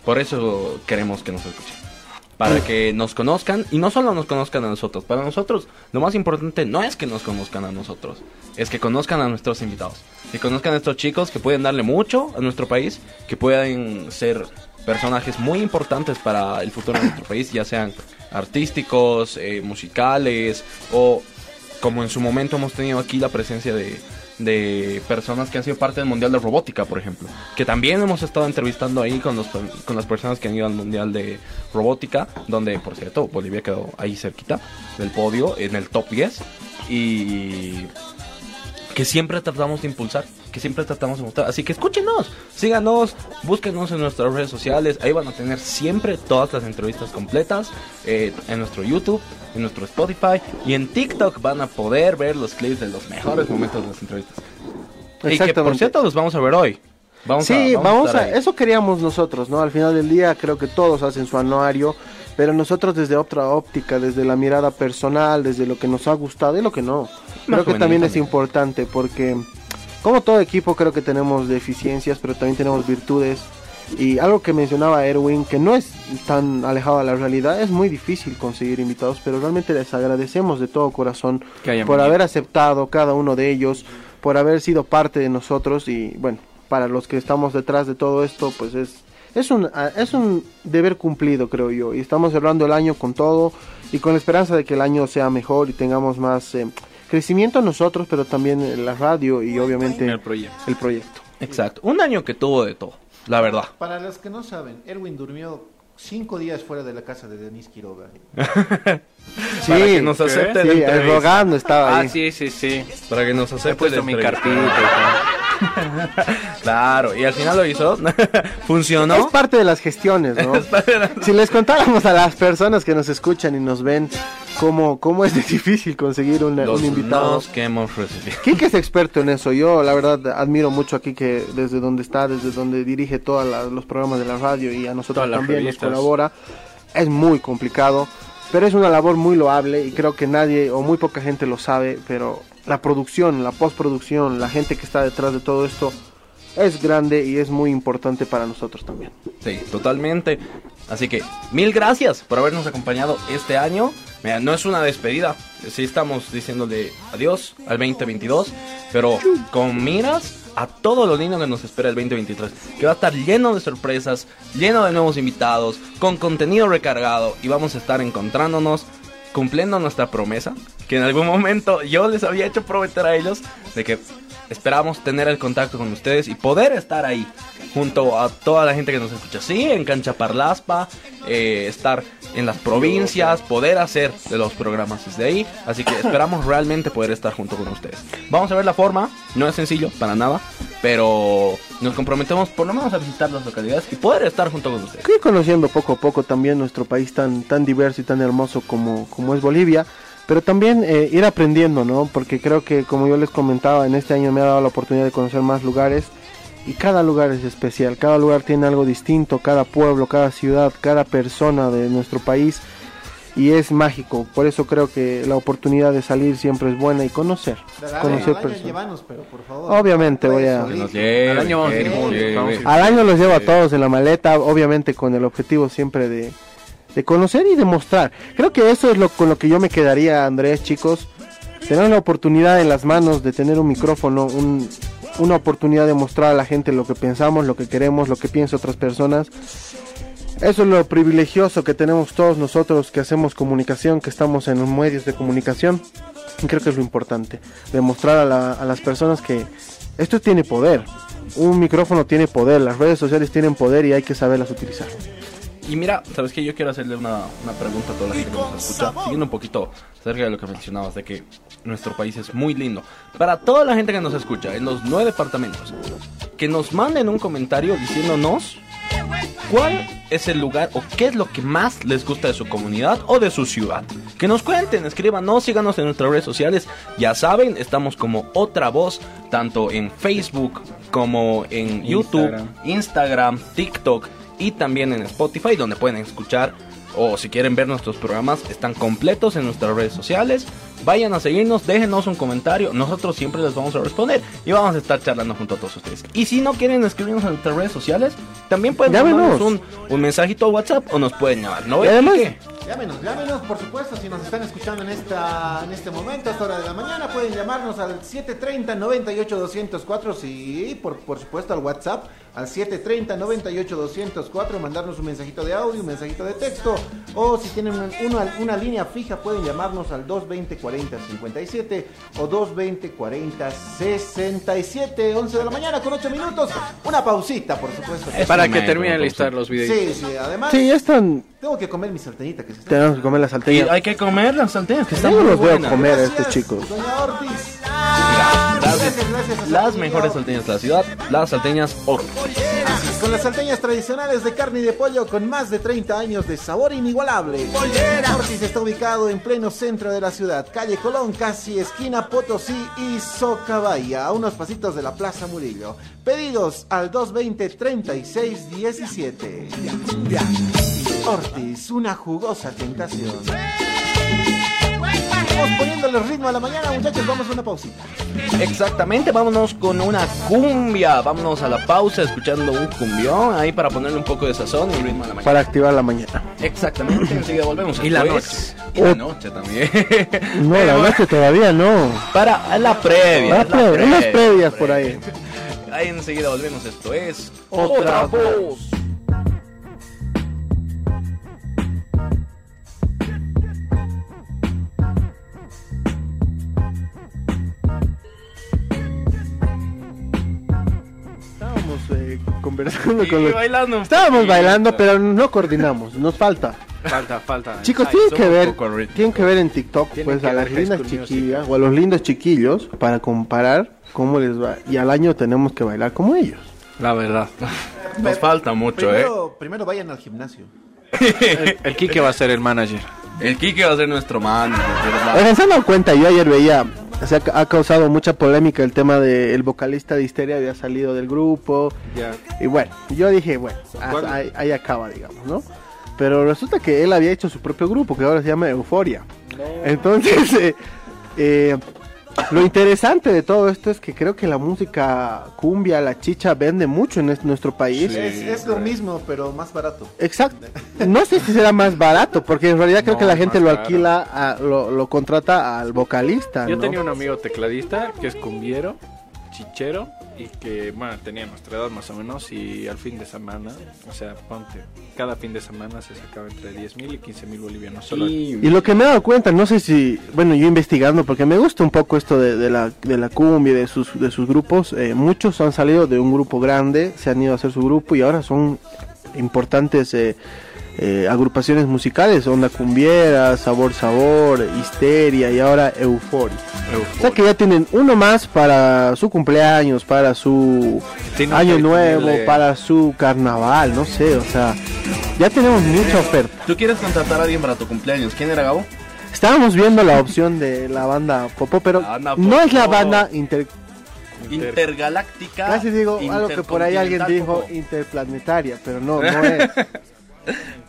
Por eso queremos que nos escuchen. Para que nos conozcan, y no solo nos conozcan a nosotros, para nosotros lo más importante no es que nos conozcan a nosotros, es que conozcan a nuestros invitados, que conozcan a estos chicos que pueden darle mucho a nuestro país, que pueden ser personajes muy importantes para el futuro de nuestro país, ya sean artísticos, eh, musicales o como en su momento hemos tenido aquí la presencia de, de personas que han sido parte del Mundial de Robótica, por ejemplo. Que también hemos estado entrevistando ahí con, los, con las personas que han ido al Mundial de Robótica, donde, por cierto, Bolivia quedó ahí cerquita del podio, en el top 10. Y que siempre tratamos de impulsar, que siempre tratamos de mostrar. Así que escúchenos, síganos, búsquenos en nuestras redes sociales. Ahí van a tener siempre todas las entrevistas completas eh, en nuestro YouTube, en nuestro Spotify y en TikTok van a poder ver los clips de los mejores momentos de las entrevistas. Y que por cierto los vamos a ver hoy. Vamos sí, a, vamos, estar a, eso queríamos nosotros, ¿no? Al final del día creo que todos hacen su anuario, pero nosotros desde otra óptica, desde la mirada personal, desde lo que nos ha gustado y lo que no. Creo que también es importante porque como todo equipo creo que tenemos deficiencias, pero también tenemos virtudes. Y algo que mencionaba Erwin, que no es tan alejado de la realidad, es muy difícil conseguir invitados, pero realmente les agradecemos de todo corazón por venido. haber aceptado cada uno de ellos, por haber sido parte de nosotros y bueno, para los que estamos detrás de todo esto, pues es es un es un deber cumplido, creo yo, y estamos cerrando el año con todo y con la esperanza de que el año sea mejor y tengamos más eh, crecimiento nosotros, pero también la radio y obviamente En el proyecto. el proyecto. Exacto. Un año que tuvo de todo, la verdad. Para los que no saben, Erwin durmió cinco días fuera de la casa de Denis Quiroga. Sí, Para que nos acepte sí, entrevista. rogando estaba Ah, ahí. sí, sí, sí. Para que nos He acepte puesto la mi todo. Claro, y al final lo hizo. Funcionó. Es parte de las gestiones, ¿no? si les contáramos a las personas que nos escuchan y nos ven cómo, cómo es de difícil conseguir una- Los un invitado. nos que hemos recibido. Kike es experto en eso. Yo, la verdad, admiro mucho a Kike desde donde está, desde donde dirige todos los programas de la radio y a nosotros Todas también nos colabora. Es muy complicado, pero es una labor muy loable y creo que nadie o muy poca gente lo sabe. Pero la producción, la postproducción, la gente que está detrás de todo esto es grande y es muy importante para nosotros también. Sí, totalmente. Así que mil gracias por habernos acompañado este año. Mira, no es una despedida. Sí estamos diciéndole adiós al 2022, pero con miras a todo lo lindo que nos espera el 2023, que va a estar lleno de sorpresas, lleno de nuevos invitados, con contenido recargado y vamos a estar encontrándonos cumpliendo nuestra promesa, que en algún momento yo les había hecho prometer a ellos de que esperamos tener el contacto con ustedes y poder estar ahí junto a toda la gente que nos escucha. Sí, en Cancha Parlaspa, eh, estar en las provincias, poder hacer de los programas desde ahí. Así que esperamos realmente poder estar junto con ustedes. Vamos a ver la forma, no es sencillo para nada, pero nos comprometemos por lo menos a visitar las localidades y poder estar junto con ustedes. Conociendo poco a poco también nuestro país tan, tan diverso y tan hermoso como, como es Bolivia, pero también eh, ir aprendiendo, ¿no? Porque creo que, como yo les comentaba, en este año me ha dado la oportunidad de conocer más lugares y cada lugar es especial, cada lugar tiene algo distinto, cada pueblo, cada ciudad, cada persona de nuestro país y es mágico. Por eso creo que la oportunidad de salir siempre es buena y conocer, Dale, conocer al año personas. llévanos, pero por favor. Obviamente voy a- año Al año los llevo a todos en la maleta, obviamente con el objetivo siempre de, de conocer y demostrar. Creo que eso es lo con lo que yo me quedaría, Andrés, chicos. Tener la oportunidad en las manos de tener un micrófono, un- una oportunidad de mostrar a la gente lo que pensamos, lo que queremos, lo que piensan otras personas. Eso es lo privilegioso que tenemos todos nosotros que hacemos comunicación, que estamos en los medios de comunicación. Y creo que es lo importante, demostrar a, la- a las personas que esto tiene poder. Un micrófono tiene poder, las redes sociales tienen poder y hay que saberlas utilizar. Y mira, ¿sabes qué? Yo quiero hacerle una, una pregunta a toda la gente que nos escucha, siguiendo un poquito acerca de lo que mencionabas, de que nuestro país es muy lindo. Para toda la gente que nos escucha en los nueve departamentos, que nos manden un comentario diciéndonos cuál es el lugar o qué es lo que más les gusta de su comunidad o de su ciudad. Que nos cuenten, escríbanos, síganos en nuestras redes sociales. Ya saben, estamos como otra voz, tanto en Facebook como en YouTube, Instagram, TikTok y también en Spotify, donde pueden escuchar o si quieren ver nuestros programas, están completos en nuestras redes sociales. Vayan a seguirnos, déjenos un comentario, nosotros siempre les vamos a responder y vamos a estar charlando junto a todos ustedes. Y si no quieren escribirnos en nuestras redes sociales, también pueden mandarnos un, un mensajito a WhatsApp o nos pueden llamar. ¿No además-? Llámenos, llámenos, por supuesto, si nos están escuchando en esta en este momento, a esta hora de la mañana, pueden llamarnos al 730-98-204, sí, por, por supuesto al WhatsApp, al 730-98-204, mandarnos un mensajito de audio, un mensajito de texto, o si tienen un- una, una línea fija, pueden llamarnos al 220-40-57 o 220-40-67, 11 de la mañana con 8 minutos, una pausita, por supuesto. Es Para que termine de listar los videos. Sí, sí, además, Sí, ya están. Tengo que comer mi salteñita que se está Tenemos que comer las salteñas. hay que comer las salteñas, que están Yo los veo buenas. comer a estos chicos. Doña Ortiz. Gracias, gracias a las mejores salteñas de la ciudad, las salteñas Oro. Con las salteñas tradicionales de carne y de pollo con más de 30 años de sabor inigualable. Ortiz está ubicado en pleno centro de la ciudad, calle Colón, casi esquina Potosí y Socabaya, a unos pasitos de la Plaza Murillo. Pedidos al 220-3617. Ortiz, una jugosa tentación. Vamos poniéndole ritmo a la mañana, muchachos, vamos a una pausita. Exactamente, vámonos con una cumbia. Vámonos a la pausa escuchando un cumbión ahí para ponerle un poco de sazón y ritmo a la mañana. Para activar la mañana. Exactamente, enseguida volvemos. Y la noche. Y la noche también. No, la noche todavía no. para la previa. La es la unas previa, previas por ahí. Ahí enseguida volvemos. Esto es Otra voz. Estábamos eh, con los... bailando. Estábamos pero no coordinamos. Nos falta. Falta, falta. Chicos, Ay, tienen que ver, tienen que ver en TikTok Tienen pues a las lindas chiquillas o a los lindos chiquillos para comparar cómo les va y al año tenemos que bailar como ellos. La verdad. Nos falta mucho, ¿eh? Primero, primero vayan al gimnasio. El, el Kike va a ser el manager. El Kike va a ser nuestro man, ¿se han dado cuenta? Yo ayer veía, o sea, ha causado mucha polémica el tema del vocalista de Histeria había salido del grupo. Ya. Y bueno, yo dije, bueno, ahí, ahí acaba, digamos, ¿no? Pero resulta que él había hecho su propio grupo, que ahora se llama Euforia. Entonces, eh, eh, lo interesante de todo esto es que creo que la música cumbia, la chicha, vende mucho en es- nuestro país. es, es lo mismo, pero más barato. Exacto. No sé si será más barato, porque en realidad creo No, que la gente lo alquila, a- lo, lo contrata al vocalista. Yo ¿no? tenía un amigo tecladista que es cumbiero, chichero, y que, bueno, tenía nuestra edad más o menos, y al fin de semana, o sea, ponte, cada fin de semana se sacaba entre 10 mil y 15 mil bolivianos solo. Y lo que me he dado cuenta, no sé si, bueno, yo investigando, porque me gusta un poco esto de, de la, de la cumbia, y de sus, de sus grupos, eh, muchos han salido de un grupo grande, se han ido a hacer su grupo y ahora son importantes eh, eh, agrupaciones musicales, Onda Cumbiera, Sabor Sabor, Histeria y ahora Euforia. O sea que ya tienen uno más para su cumpleaños, para su Tiene año nuevo, para su carnaval, no sé, o sea, ya tenemos mucha oferta. ¿Tú quieres contratar a alguien para tu cumpleaños? ¿Quién era Gabo? Estábamos viendo la opción de la banda Popó, pero banda no es la banda inter... Intergaláctica. Casi digo algo que por ahí alguien dijo Popó. interplanetaria, pero no, no es.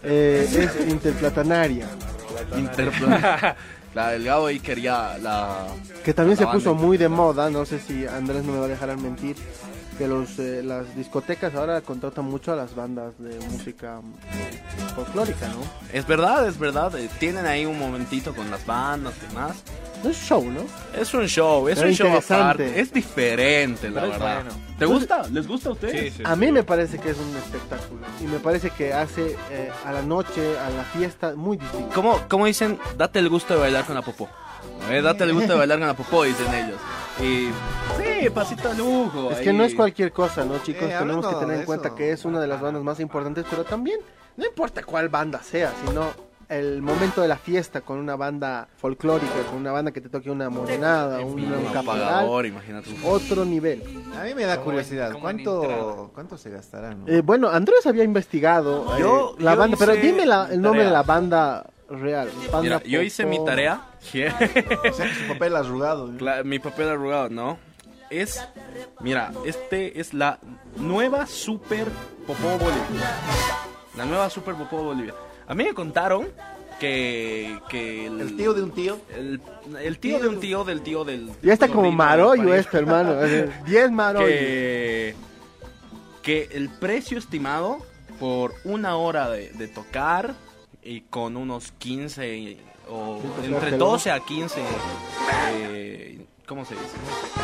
Eh, es interplatanaria, Interplan- La del Gabo quería la... que también La se puso muy de moda, no sé si Andrés no me va a dejar mentir, que los eh, las discotecas ahora contratan mucho a las bandas de música folclórica, ¿no? Es verdad, es verdad. eh, Tienen ahí un momentito con las bandas y demás. No es show, ¿no? Es un show, es Pero un show aparte. Es diferente, la Pero verdad. bueno. ¿Te gusta? ¿Les gusta a ustedes? Sí, sí, A sí. mí me parece que es un espectáculo y me parece que hace eh, a la noche, a la fiesta, muy distinto. ¿Cómo, cómo dicen? Date el gusto de bailar con la popó. Eh, date el gusto de bailar con la popó, dicen ellos. Y sí, pasito de lujo. Es que ahí. no es cualquier cosa, ¿no, chicos? Eh, Tenemos que tener de en cuenta que es una de las bandas más importantes, pero también no importa cuál banda sea, sino el momento de la fiesta con una banda folclórica, con una banda que te toque una morenada, un, un Un caporal, apagador, imagínate. otro nivel. A mí me da curiosidad, ¿cuánto. ¿cuánto se gastará? no? Eh, bueno, Andrés había investigado eh, Yo- la yo banda, pero dime la- el nombre de tarea. la banda real. Banda Mira, yo hice mi Popó. Tarea. O sea su papel arrugado. ¿eh? Mi papel arrugado, ¿no? Es, mira, este es la nueva Super Popó Bolivia. La nueva Super Popó Bolivia. A mí me contaron que, que El tío de un tío. el, el tío de un tío del tío del... Ya está como marollo esto, hermano. 10 marollos. que, que el precio estimado por una hora de, de tocar y con unos 15 o entre tocártelo. 12 a 15 eh, ¿cómo se dice?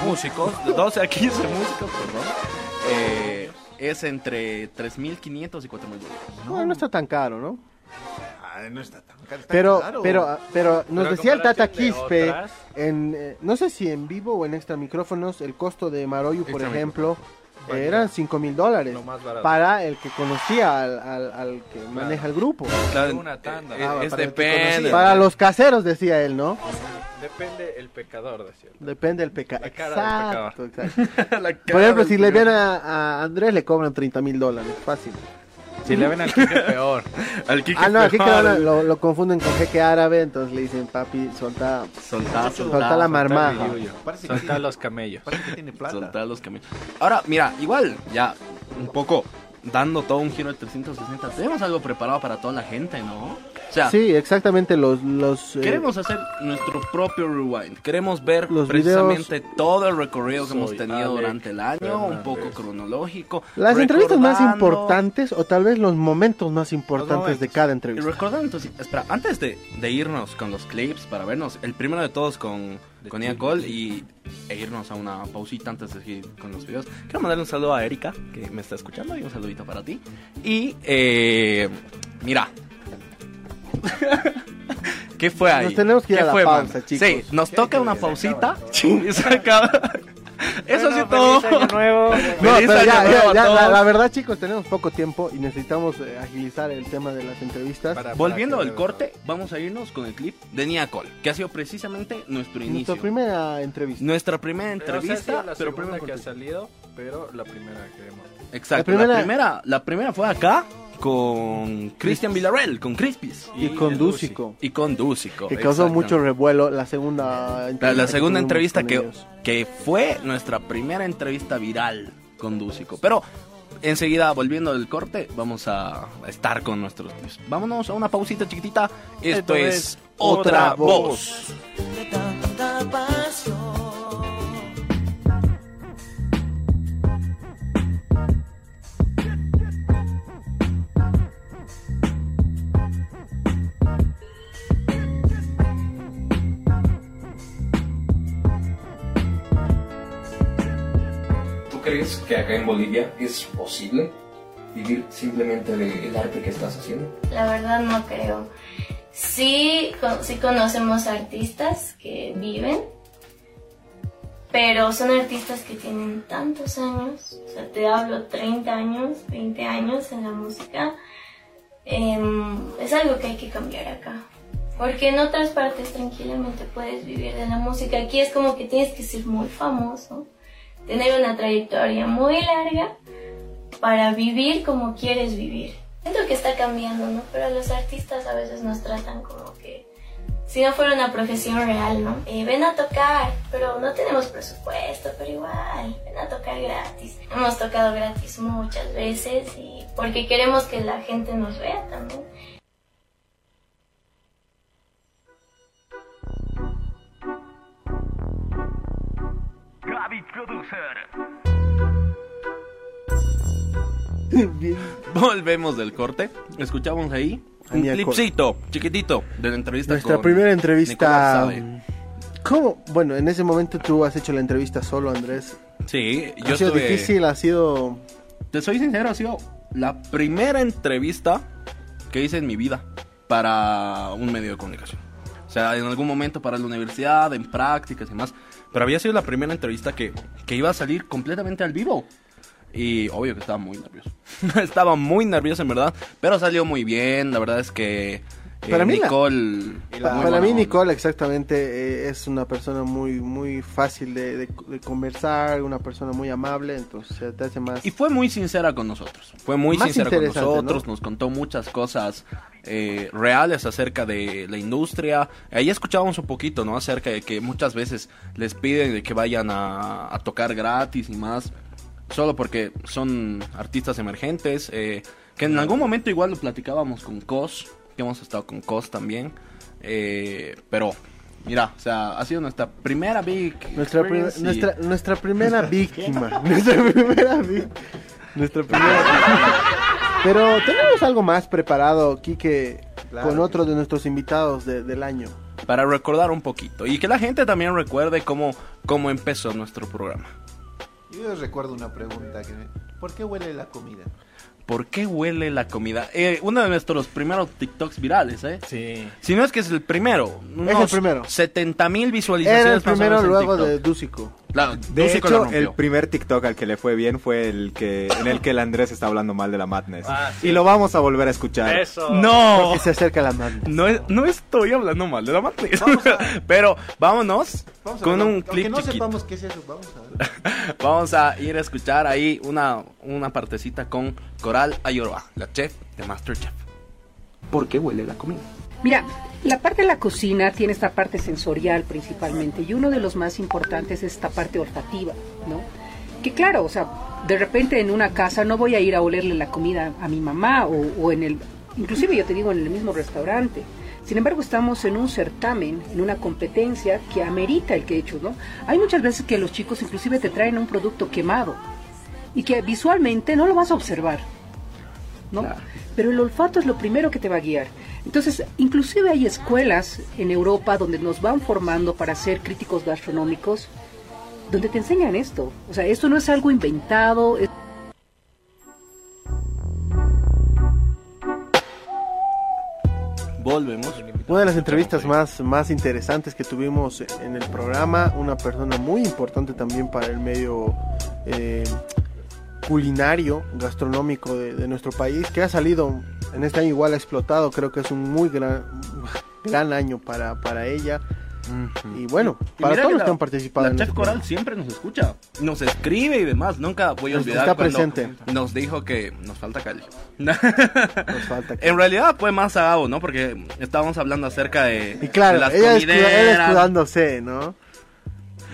músicos, de 12 a 15 músicos, perdón, eh, es entre 3.500 y 4.000 dólares. No, no está tan caro, ¿no? No está tan caro. está Pero, caro. pero, pero nos Pero decía el Tata Quispe, otras- en, eh, no sé si en vivo o en extra micrófonos, el costo de Maroyu, por Extra ejemplo, eh, eran 5 mil dólares para el que conocía al, al- al que maneja el grupo. Claro, Una tanda. eh, Ah, es para el depende. Para los caseros, decía él, ¿no? Depende el pecador, decía. Depende cara del Exacto, exacto. La Por ejemplo, del si le ven a, a Andrés, le cobran 30 mil dólares, fácil. Si le ven al Kike, peor. Al Kike Ah, no, que Ferrari. ahora lo, lo confunden con jeque árabe, entonces le dicen, papi, solta, Soltá, solta la marmaja. Parece que, Soltar los camellos. parece que tiene plata. soltar los caminos. Ahora, mira, igual, ya un poco dando todo un giro de 360. Tenemos algo preparado para toda la gente, ¿no? O sea, Sí, exactamente, los... los eh, queremos hacer nuestro propio rewind. Queremos ver Los precisamente todo el recorrido que hemos tenido Alec durante el año, un Fernández. poco cronológico. Las entrevistas más importantes o tal vez los momentos más importantes momentos. de cada Y entrevista. recordando entonces, espera, antes de, de irnos con los clips para vernos, el primero de todos con, con Ian Cole y e irnos a una pausita antes de seguir con los videos, quiero mandarle un saludo a Erika, que me está escuchando, y un saludito para ti. Y, eh, mira. ¿Qué fue ahí? Nos tenemos que ir ¿Qué a la fue, pausa, man? chicos. Sí, nos toca una pausita. y se acaba. Eso sí Bueno, todo. feliz año nuevo. No, Feliz pero ya, nuevo ya, ya, la, la verdad, chicos, tenemos poco tiempo y necesitamos eh, agilizar el tema de las entrevistas. Para- Volviendo para al que- corte, vamos a irnos con el clip de Nia Cole, que ha sido precisamente nuestro inicio. Nuestra primera entrevista. Nuestra primera Pero, o sea, entrevista, sido la pero primero que ha salido, pero la primera que hemos... Exacto. La La primera- primera... la primera, fue acá con Cristian Villarreal, con Crispis Y, con Dúcico. y con Dúcico. Que causó mucho revuelo la segunda La, la que segunda tuvimos entrevista que, ellos. que fue nuestra primera entrevista viral con Dúcico. Pero enseguida, volviendo del corte, vamos a estar con nuestros tips. Vámonos a una pausita chiquitita. Esto, Esto es, es Otra Otra Voz. Que acá en Bolivia es posible vivir simplemente del arte que estás haciendo? La verdad no creo. Sí, con- sí conocemos artistas que viven, pero son artistas que tienen tantos años, o sea, te hablo 30 años, 20 años en la música. Em, es algo que hay que cambiar acá. Porque en otras partes tranquilamente puedes vivir de la música. Aquí es como que tienes que ser muy famoso, tener una trayectoria muy larga para vivir como quieres vivir. Siento que está cambiando, ¿no? Pero los artistas a veces nos tratan como que si no fuera una profesión real, ¿no? Eh, ven a tocar, pero no tenemos presupuesto, pero igual, ven a tocar gratis. Hemos tocado gratis muchas veces y porque queremos que la gente nos vea también. Bien. Volvemos del corte. Escuchamos ahí un clipcito chiquitito de la entrevista Nuestra con primera entrevista. Sabe. ¿Cómo? Bueno, en ese momento tú has hecho la entrevista solo, Andrés. Sí, ha yo sido estuve... difícil, ha sido. Te soy sincero, ha sido la primera entrevista que hice en mi vida para un medio de comunicación. Sea, en algún momento para la universidad, en prácticas y más. Pero había sido la primera entrevista que, que iba a salir completamente al vivo. Y obvio que estaba muy nervioso. estaba muy nervioso en verdad. Pero salió muy bien. La verdad es que eh, Para mí Nicole... Para mí, onda. Nicole, exactamente, eh, es una persona muy muy fácil de, de- de conversar, una persona muy amable, entonces te hace más. Y fue muy sincera con nosotros. Fue muy Más sincera con nosotros. ¿no? Nos contó muchas cosas eh, reales acerca de la industria. Ahí escuchábamos un poquito, ¿no? Acerca de que muchas veces les piden de que vayan a, a tocar gratis y más. Solo porque son artistas emergentes. eh, que en algún momento igual lo platicábamos con Cos. Que hemos estado con Cos también. eh, pero, mira, o sea, ha sido nuestra primera big. Nuestra, prim- y- nuestra, nuestra primera víctima. nuestra primera víctima. Nuestra primera víctima. Pero tenemos algo más preparado, Quique, con otro de nuestros invitados de- del año. para recordar un poquito y que la gente también recuerde cómo, cómo empezó nuestro programa. Yo les recuerdo una pregunta. Que me- ¿Por qué huele la comida? ¿Por qué huele la comida? Eh, uno de nuestros primeros TikToks virales, ¿eh? Sí. Si no es que es el primero. Es el primero. 70 mil visualizaciones. Era el primero luego TikTok. de Dúcico. De hecho, el primer TikTok al que le fue bien fue el que en el que el Andrés está hablando mal de la Madness. Ah, sí. Y lo vamos a volver a escuchar. Eso. No, Que se acerca la mano. no, es- no estoy hablando mal de la matriz. Pero vámonos Vamos a con un Aunque clip no chiquito. sepamos qué es eso, vamos a ver. Vamos a ir a escuchar ahí una, una partecita con Coral Ayoroa, la chef de Masterchef. ¿Por qué huele la comida? Mira, la parte de la cocina tiene esta parte sensorial principalmente y uno de los más importantes es esta parte olfativa, ¿no? Que claro, o sea, de repente en una casa no voy a ir a olerle la comida a mi mamá o, o en el, inclusive yo te digo en el mismo restaurante. Sin embargo, estamos en un certamen, en una competencia que amerita el que he hecho, ¿no? Hay muchas veces que los chicos inclusive te traen un producto quemado y que visualmente no lo vas a observar, ¿no? Pero el olfato es lo primero que te va a guiar. Entonces, inclusive hay escuelas en Europa donde nos van formando para ser críticos gastronómicos, donde te enseñan esto. O sea, esto no es algo inventado. es- volvemos. Una de las entrevistas más, más interesantes que tuvimos en el programa, una persona muy importante también para el medio eh, culinario, gastronómico de, de nuestro país, que ha salido en este año igual ha explotado, creo que es un muy gran, gran año para, para ella. Y bueno, Y para todos que los que han participado. La en chef este Coral siempre nos escucha, nos escribe y demás. Nunca voy a Está olvidar cuando presente. nos dijo que nos falta calle. Nos falta que- En realidad fue más a Gabo, ¿no? Porque estábamos hablando acerca de, Y claro, de las ella, escudándose, ¿no?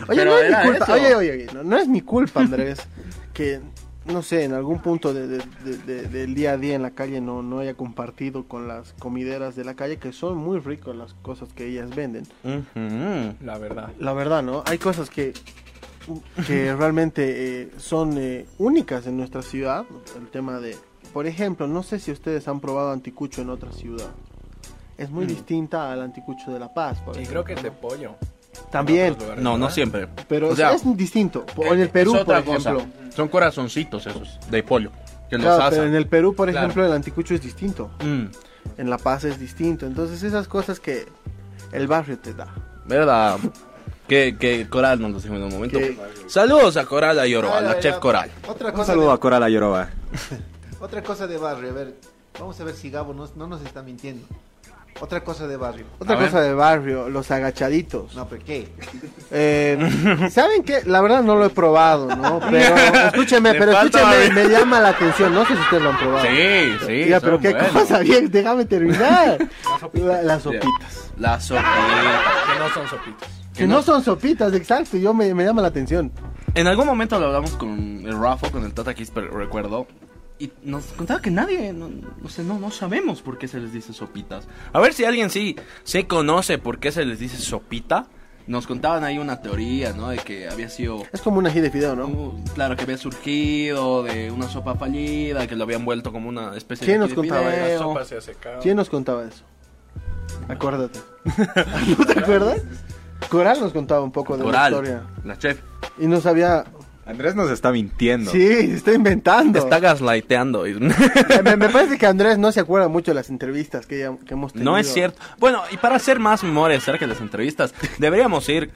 Oye, Pero no es mi culpa, eso. oye, oye, oye, no, no es mi culpa, Andrés, que, no sé, en algún punto de- de- de- de- del día a día en la calle no, no haya compartido con las comideras de la calle, que son muy ricas las cosas que ellas venden. La verdad. La verdad, ¿no? Hay cosas que, que realmente eh, son eh, únicas en nuestra ciudad. El tema de, por ejemplo, no sé si ustedes han probado anticucho en otra ciudad. Es muy distinta al anticucho de La Paz, por Y ejemplo. creo que es de pollo. También, No, no siempre. pero O sea, es distinto. En el Perú, por otra cosa. ejemplo. Son corazoncitos esos, de pollo. Que los Claro, asan. pero en el Perú, por Claro. ejemplo, el anticucho es distinto. Mm, En La Paz es distinto. Entonces, esas cosas que el barrio te da. ¿Verdad? Que, que Coral nos dijo en un momento. Que- Saludos a Coral Ayoro, a la chef. Coral. Otra Un cosa, saludo de, a Coral Ayoroba. otra cosa de barrio, a ver, vamos a ver si Gabo no, no nos está mintiendo. Otra cosa de barrio. Otra A ver. cosa de barrio, los agachaditos. No, pero ¿qué? Eh, ¿Saben qué? La verdad no lo he probado, ¿no? Pero escúcheme, Le pero falta escúcheme, me llama la atención. No sé si ustedes lo han probado. Sí, sí. Ya, son pero qué buenos. cosa, bien, déjame terminar. La- las sopitas. La sopita. Que no son sopitas. Que no son sopitas, exacto, yo me, me llama la atención. En algún momento lo hablamos con el Rafa, con el Tata Quisper, recuerdo. Y nos contaba que nadie, no, no sé, no, no sabemos por qué se les dice sopitas. A ver si alguien sí se conoce por qué se les dice sopita. Nos contaban ahí una teoría, ¿no? De que había sido Es como un ají de fideo, ¿no? Uh, claro, que había surgido de una sopa fallida, que lo habían vuelto como una especie ¿Quién de... nos contaba fideo. eso? Sopa se ha secado. ¿Quién nos contaba eso? Acuérdate. ¿No te acuerdas? Coral nos contaba un poco de Coral, la historia. la chef. Y no sabía... Andrés nos está mintiendo. Sí, se está inventando. Está gaslighteando. me, me parece que Andrés no se acuerda mucho de las entrevistas que, ya- que hemos tenido. no es cierto. Bueno, y para hacer más memoria acerca de las entrevistas, deberíamos ir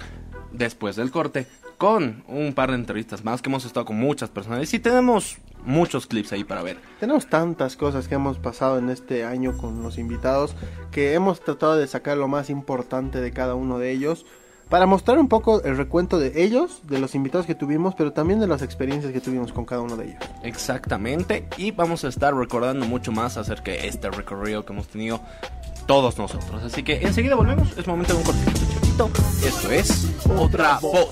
después del corte con un par de entrevistas más que hemos estado con muchas personas. Y sí tenemos muchos clips ahí para ver. Tenemos tantas cosas que hemos pasado en este año con los invitados que hemos tratado de sacar lo más importante de cada uno de ellos para mostrar un poco el recuento de ellos, de los invitados que tuvimos, pero también de las experiencias que tuvimos con cada uno de ellos. Exactamente. Y vamos a estar recordando mucho más acerca de este recorrido que hemos tenido todos nosotros. Así que enseguida volvemos. Es momento de un cortito chiquito. Esto es Otra Voz.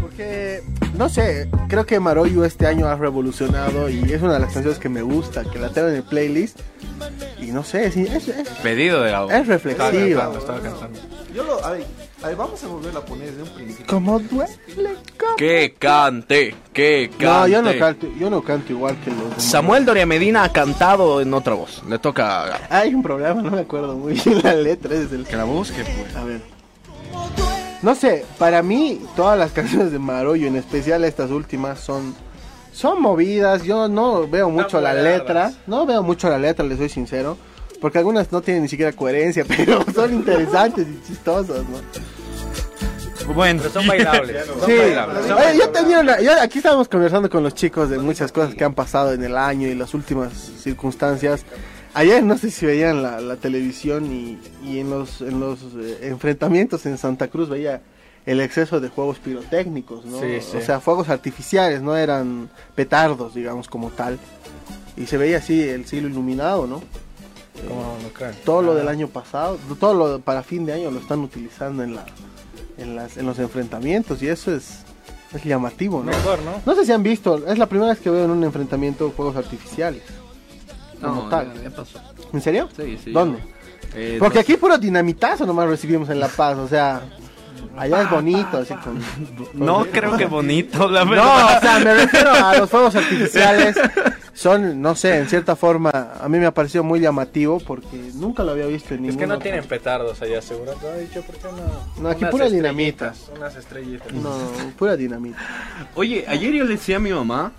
Porque, no sé, creo que Maroyu este año ha revolucionado y es una de las canciones que me gusta, que la tengo en el playlist. Y no sé, es, es, es- Pedido de Gabo. es reflexiva. cantando, estaba cantando. Yo lo, a ver, a ver, vamos a volver a poner desde un principio. Como duele. como- Que cante, que cante. No, yo no canto, yo no canto igual que los demás. Samuel Doria Medina ha cantado en otra voz. Le toca. Hay un problema, no me acuerdo muy bien la letra. Es el... Que la busque, pues. A ver. No sé, para mí todas las canciones de Maroyo, en especial estas últimas, son son movidas. Yo no veo mucho la letra, no veo mucho la letra, les soy sincero, porque algunas no tienen ni siquiera coherencia, pero son interesantes y chistosas, ¿no? Bueno, Pero son bailables. Son Sí, bailables. Oye, yo tenía una, yo- aquí estábamos conversando con los chicos de muchas cosas que han pasado en el año y las últimas circunstancias. Ayer no sé si veían la, la televisión y, y en los, en los eh, enfrentamientos en Santa Cruz veía el exceso de juegos pirotécnicos, ¿no? Sí, sí. O sea, fuegos artificiales, no eran petardos, digamos, como tal. Y se veía así el cielo iluminado, ¿no? ¿Cómo no creen? Todo lo del año pasado, todo lo para fin de año lo están utilizando en la en, las, en los enfrentamientos y eso es, es llamativo, ¿no? Mejor, ¿no? No sé si han visto, es la primera vez que veo en un enfrentamiento juegos artificiales. Como no, tal. ya, ya pasó. ¿En serio? Sí, sí. ¿Dónde? Eh, Porque no- aquí puro dinamitazo nomás recibimos en La Paz, o sea, allá es bonito, así con... No creo que bonito, la No, verdad. o sea, me refiero a los fuegos artificiales. son, no sé, en cierta forma, a mí me ha parecido muy llamativo porque nunca lo había visto en Es ningún que no tienen petardos allá, seguro. No, he dicho, ¿por qué no? No, aquí Unas pura dinamita. Unas estrellitas. No, pura dinamita. Oye, ayer yo le decía a mi mamá,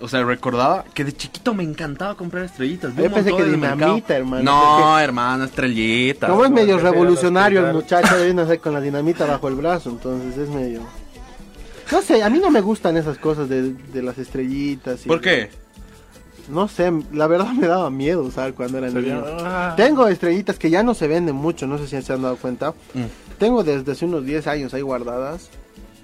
o sea, recordaba que de chiquito me encantaba comprar estrellitas. Yo pensé que dinamita, hermano, No, hermano, estrellitas. Como es no, medio revolucionario el muchacho, viene a hacer con la dinamita bajo el brazo, entonces es medio... No sé, a mí no me gustan esas cosas de, de las estrellitas. y- ¿Por qué? No sé, la verdad me daba miedo usar cuando era niño. Ah. Tengo estrellitas que ya no se venden mucho, no sé si se han dado cuenta. Mm. Tengo desde hace unos 10 años ahí guardadas.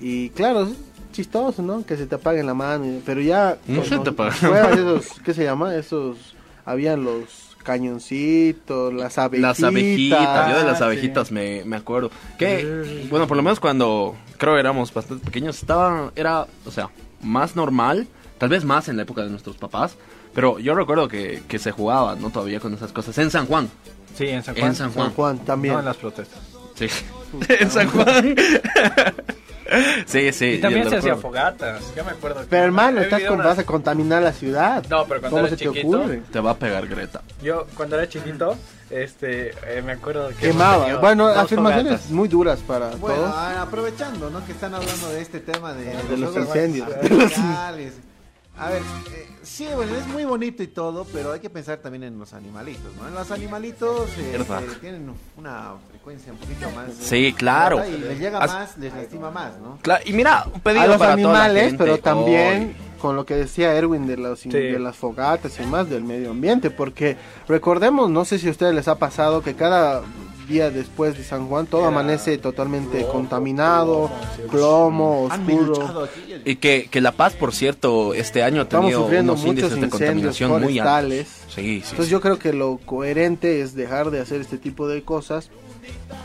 Y claro, chistoso, ¿no? Que se te apague la mano. y- Pero ya... No con- se te apaga. esos, ¿Qué se llama? Esos... Habían los cañoncitos, las abejitas. Las abejitas, yo de las Ah, abejitas me, me acuerdo. Que, bueno, por lo menos cuando creo éramos bastante pequeños, estaba, era, o sea, más normal, tal vez más en la época de nuestros papás, pero yo recuerdo que, que se jugaba, ¿no? Todavía con esas cosas. En San Juan, Sí, en San Juan. en San Juan. San Juan también. No en las protestas. Sí. en San Juan. sí, sí. Y también se hacía fogatas. Yo me acuerdo. que- Pero hermano, he estás con, unas- vas a contaminar la ciudad. No, pero cuando ¿Cómo era se te chiquito, ocurre? Te va a pegar Greta. Yo cuando era chiquito, este, eh, me acuerdo que Quemaba. Bueno, afirmaciones fogatas. muy duras para Bueno, todos. ah, aprovechando, ¿no? Que están hablando de este tema de, De los fuegos incendios. artificiales. A ver, eh, sí, bueno, es muy bonito y todo, pero hay que pensar también en los animalitos, ¿no? En los animalitos eh, eh, tienen una frecuencia un poquito más. Sí, claro. Y les llega As- más, les lastima más, ¿no? Claro, y mira, un pedido a los para toda la animales, gente pero también con lo que decía Erwin de, los, Sí. de las fogatas y más del medio ambiente, porque recordemos, no sé si a ustedes les ha pasado que cada día después de San Juan todo Era amanece totalmente contaminado, plomo, oscuro. Y que, que La Paz, por cierto, este año ha Estamos tenido sufriendo unos muchos índices de incendios contaminación muy altos. forestales. Sí, sí. Entonces sí. yo creo que lo coherente es dejar de hacer este tipo de cosas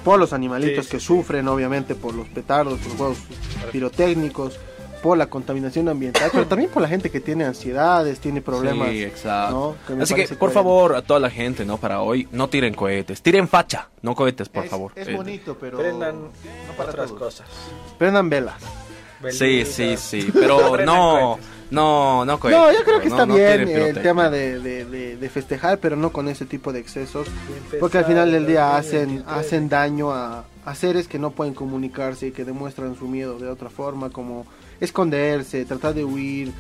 por los animalitos Sí, que sí, sufren obviamente por los petardos, por los juegos pirotécnicos, por la contaminación ambiental, pero también por la gente que tiene ansiedades, tiene problemas. Sí, exacto. ¿no? Que me Así que, por coherente. favor, a toda la gente, ¿no? Para hoy, no tiren cohetes. Tiren facha, no cohetes, por es, favor. Es Eh, bonito, pero Prendan no para otras todos. cosas. Prendan velas. Sí, sí, sí. Pero no, cohetes. no, no cohetes. No, yo creo que no, está no bien el tema de, de- de- de festejar, pero no con ese tipo de excesos, Empezar porque al final del día el hacen 23. hacen daño a, a seres que no pueden comunicarse y que demuestran su miedo de otra forma, como esconderse, tratar de huir.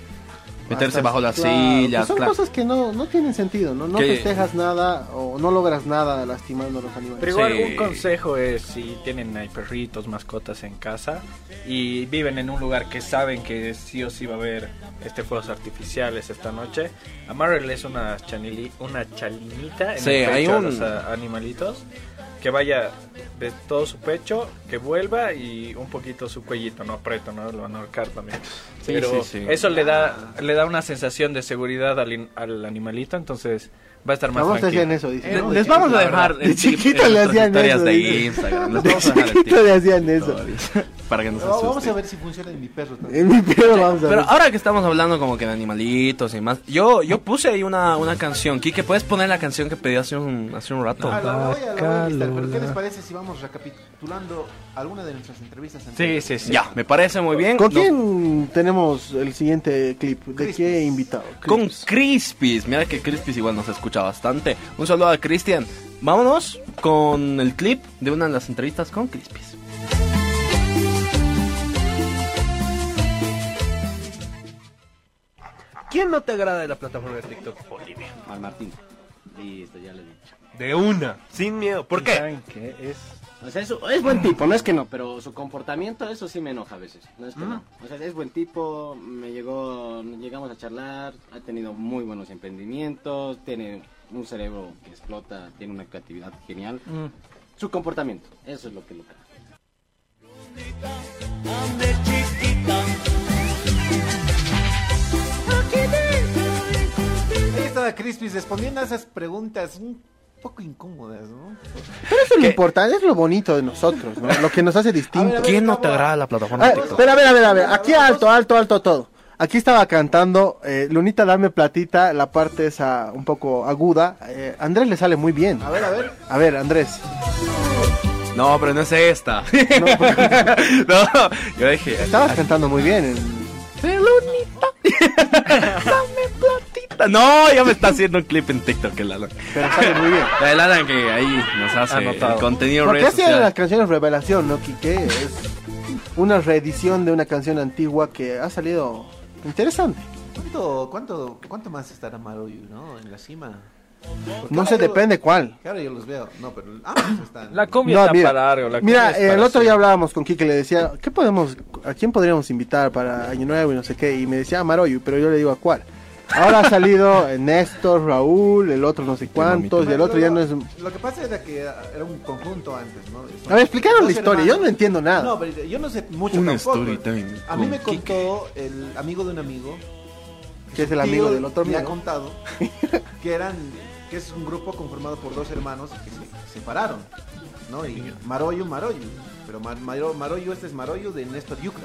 Meterse hasta- bajo las claro, sillas, pues son claro. cosas que no, no tienen sentido, ¿no? No Que- festejas nada o no logras nada lastimando a los animales. Pero igual Sí. un consejo es si tienen ahí perritos, mascotas en casa y viven en un lugar que saben que sí o sí va a haber este fuegos artificiales esta noche, amárrenles una chanili, una chalinita en Sí, el pecho hay a los a- animalitos que vaya de todo su pecho, que vuelva y un poquito su cuellito, no aprieto, no lo van a ahorcar también. Sí, Pero sí, sí. eso le da le da una sensación de seguridad al, al animalito, entonces va a estar más Vamos te tranquilo. hacían eso, dice. Le- ¿no? Les vamos a dejar De chiquito le hacían historias eso, de dice. Instagram. De chiquito le hacían eso. Para que no se Vamos a ver si funciona en mi perro también. En mi perro vamos a Pero ver. ahora que estamos hablando como que de animalitos y más, yo yo puse ahí una, una canción. Kike, ¿puedes poner la canción que pedí hace un, hace un rato? Ah, la voy a, la voy a listar, pero ¿qué les parece si vamos recapitulando alguna de nuestras entrevistas Sí, sí, sí. Ya, me parece muy bien. ¿Con No, quién tenemos el siguiente clip? ¿De Crispis. qué invitado? Con Crispis. Crispis. Mira que Crispis igual nos escucha bastante. Un saludo a Cristian. Vámonos con el clip de una de las entrevistas con Crispis. ¿Quién no te agrada de la plataforma de TikTok Bolivia? Al Martín. Listo, ya lo he dicho. De una, sin miedo. ¿Por qué? ¿Saben qué? Es O sea, eso es buen tipo, no es que no, pero su comportamiento, eso sí me enoja a veces. No es que no. O sea, es buen tipo, me llegó, llegamos a charlar, ha tenido muy buenos emprendimientos, tiene un cerebro que explota, tiene una creatividad genial. Su comportamiento, eso es lo que lo caga. Ahí estaba Crispis respondiendo a esas preguntas un poco incómodas, ¿no? Pero eso es lo importante, es lo bonito de nosotros, ¿no? Lo que nos hace distintos. ¿Quién no te agrada la plataforma Ah, de TikTok? espera, a ver, a ver, a ver. Aquí alto, alto, alto todo. Aquí estaba cantando eh, Lunita Dame Platita, la parte esa un poco aguda. Eh, Andrés le sale muy bien. A ver, a ver. A ver, Andrés. No, pero no es esta. No, yo dije. Estabas cantando muy bien. en- Dame platita. No, ya me está haciendo un clip en TikTok el Alan. Pero sale muy bien. El Alan que ahí nos hace Anotado. el contenido Porque redes las canciones Revelación, ¿no, Quique? Es una reedición de una canción antigua que ha salido interesante. ¿Cuánto, cuánto, cuánto más estará Maroyu, no? En la cima. Porque No yo- depende cuál. yo los veo. No, pero ambos están. La cumbia No, está mira, para largo. La Mira, cumbia es el otro día hablábamos con Kike, le decía, ¿qué podemos, a quién podríamos invitar para Año Nuevo y no sé qué? Y me decía, a Maroyu, pero yo le digo, ¿a cuál? Ahora ha salido Néstor, Raúl, el otro no sé cuántos, y el otro ya no es... Lo que pasa era que era un conjunto antes, ¿no? Son A ver, explicaron la historia, yo no entiendo nada. No, pero yo no sé mucho Una tampoco. story time A mí me Kike. contó el amigo de un amigo. Que es el amigo del otro Me ha amigo. contado que eran que es un grupo conformado por dos hermanos que se separaron, ¿no? Y Maroyu, Maroyu. Pero Mar- Maroyu, este es Maroyu de Néstor Yucra.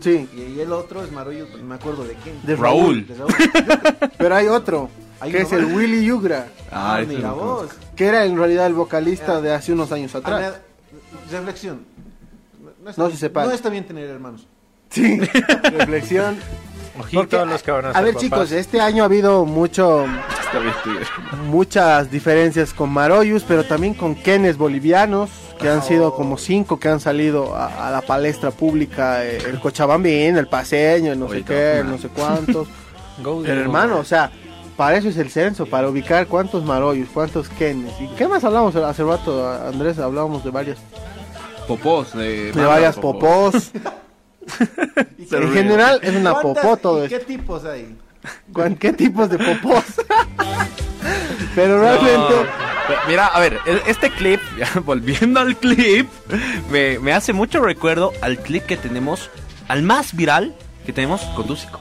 Sí, Y, y el otro es Maroyu, no me acuerdo de quién. De Raúl. De Raúl Yucra. pero hay otro, Hay que es el. Willy Yugra, Ah, ese mira vos. que era en realidad el vocalista de hace unos años A atrás. reflexión. No, está No se separen. No está bien tener hermanos. Sí, reflexión. Ojito Porque, a los que van a a ser ver papás. chicos, este año ha habido mucho, muchas diferencias con Maroyus, pero también con Kenes bolivianos, que han sido como cinco que han salido a, a la palestra pública, eh, el Cochabambín, el Paseño, el no sé qué, no, el no sé cuántos. Pero hermano, o sea, para eso es el censo, para ubicar cuántos Maroyus, cuántos Kenes. ¿Y qué más hablamos hace rato, Andrés? Hablábamos de varias, Popós. De, de varias popós. ¿Y Se qué- En general es una popó todo y ¿Qué esto. tipos hay? ¿Cuán- ¿Qué tipos de popós? Pero realmente... Mira, a ver, el- este clip, ya, volviendo al clip, me, me hace mucho recuerdo al clip que tenemos, al más viral que tenemos con Dúcico.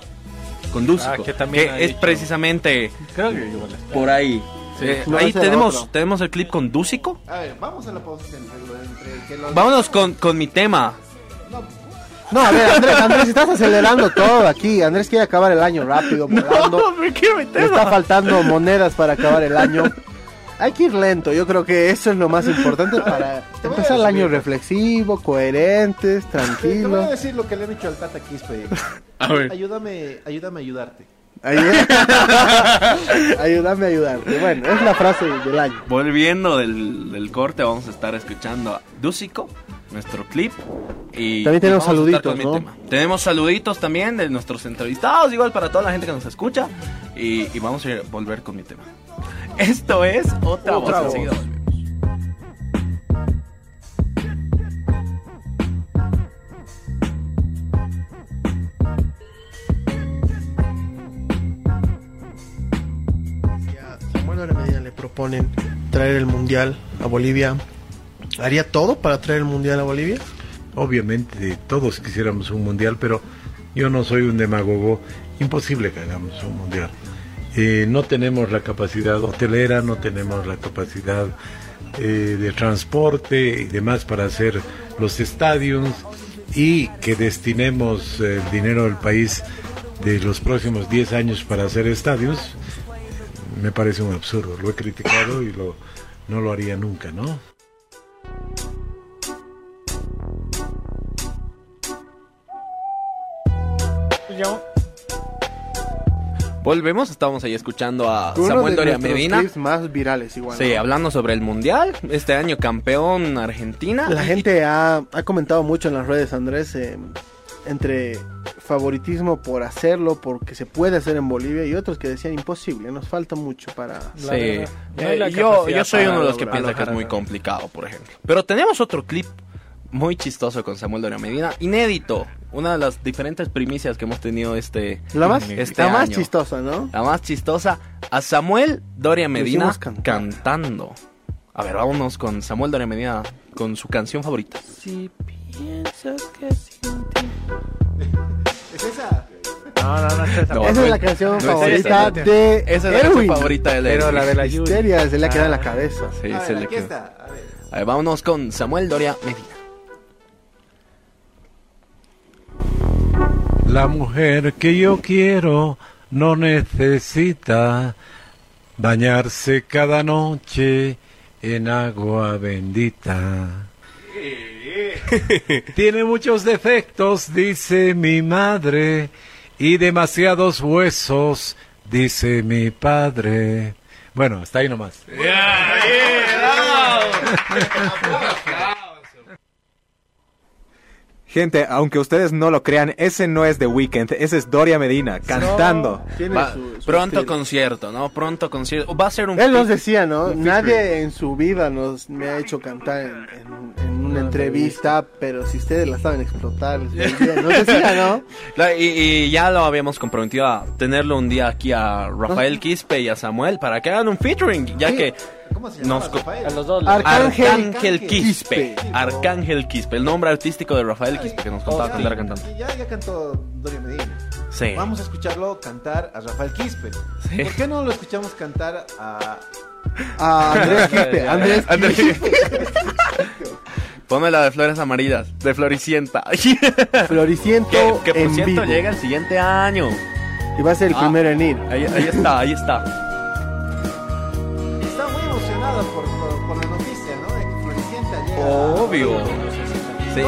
Con Dúcico. Ah, que también ha es dicho. precisamente Creo que por ahí. Eh, No, ahí tenemos, otro. tenemos el clip con Dúcico. A ver, vamos a la pausa entre, lo- entre que los... Vámonos con, con mi tema. No, a ver, Andrés, Andrés, estás acelerando todo aquí. Andrés quiere acabar el año rápido, volando. me quiero Le está faltando monedas para acabar el año. Hay que ir lento, yo creo que eso es lo más importante para empezar el año reflexivo, coherentes, Te voy a tranquilos. decir lo que le han dicho al Tata Quispe. A ver. Ayúdame, ayúdame a ayudarte. Ayú- Ayúdame a ayudarte. Bueno, es la frase del año. Volviendo del, del corte, vamos a estar escuchando a Dúcico, nuestro clip. Y También tenemos saluditos, ¿no? tema. Tenemos saluditos también de nuestros entrevistados, igual para toda la gente que nos escucha. Y, y vamos a ir- volver con mi tema. Esto es Otra, Otra Voz. Voz. Enseguida volvemos. Si a Samuel Medina le proponen traer el mundial a Bolivia, ¿haría todo para traer el mundial a Bolivia? Obviamente todos quisiéramos un mundial, pero yo no soy un demagogo. Imposible que hagamos un mundial. Eh, no tenemos la capacidad hotelera, no tenemos la capacidad eh, de transporte y demás para hacer los estadios y que destinemos el dinero del país de los próximos 10 años para hacer estadios, me parece un absurdo. Lo he criticado y lo, no lo haría nunca, ¿no? Volvemos, estamos ahí escuchando a Uno Samuel de Doria Medina. clips más virales igual. Sí, ¿no? hablando sobre el mundial. Este año campeón Argentina. La gente ha, ha comentado mucho en las redes, Andrés, eh, entre favoritismo por hacerlo, porque se puede hacer en Bolivia, y otros que decían imposible, nos falta mucho para... Sí. Eh, yo, yo soy para uno de los que piensa que es muy complicado, por ejemplo. Pero tenemos otro clip muy chistoso con Samuel Doria Medina, inédito. Una de las diferentes primicias que hemos tenido este, La más, este la más chistosa, ¿no? La más chistosa. A Samuel Doria Medina cantando. A ver, vámonos con Samuel Doria Medina con su canción favorita. Si piensas que sin ti. ¿Es esa? No, no, no es esa. No, Esa no es la canción no es favorita esa. de Esa es la canción favorita de Pero la de la Yuri. Histeria, se le ha quedado en la Ah. cabeza. Sí, A se le aquí está. A ver. A ver, vámonos con Samuel Doria Medina. La mujer que yo quiero no necesita bañarse cada noche en agua bendita. Tiene muchos defectos, dice mi madre, y demasiados huesos, dice mi padre. Bueno, está ahí nomás. Gente, aunque ustedes no lo crean, ese no es The Weeknd, ese es Doria Medina cantando. Tiene Va- su- su pronto estilo. concierto, ¿no? Pronto concierto. Va a ser un. Él nos decía, ¿no? Nadie en su vida nos me ha hecho cantar en, en- en una entrevista, pero si ustedes la saben explotar, les decía, nos decía, ¿no? La- y, y ya lo habíamos comprometido a tenerlo un día aquí a Rafael Quispe y a Samuel para que hagan un featuring, ya Sí. que ¿Cómo se llama nos co- Rafael? A los dos. Arcángel, Arcángel Quispe, Quispe. Arcángel Quispe, el nombre artístico de Rafael Quispe que nos contaba cuando era cantante. Y Ya, ya cantó Doria Medina. Sí. Vamos a escucharlo cantar a Rafael Quispe. Sí. ¿Por qué no lo escuchamos cantar a... A Andrés Quispe, Andrés Andrés Quispe. Ponme la de flores amarillas, de Floricienta. Floriciento que, que por en cierto vivo. llega el siguiente año. Y va a ser el Ah. primero en ir. Ahí, ahí está, ahí está. Está Obvio. Sí.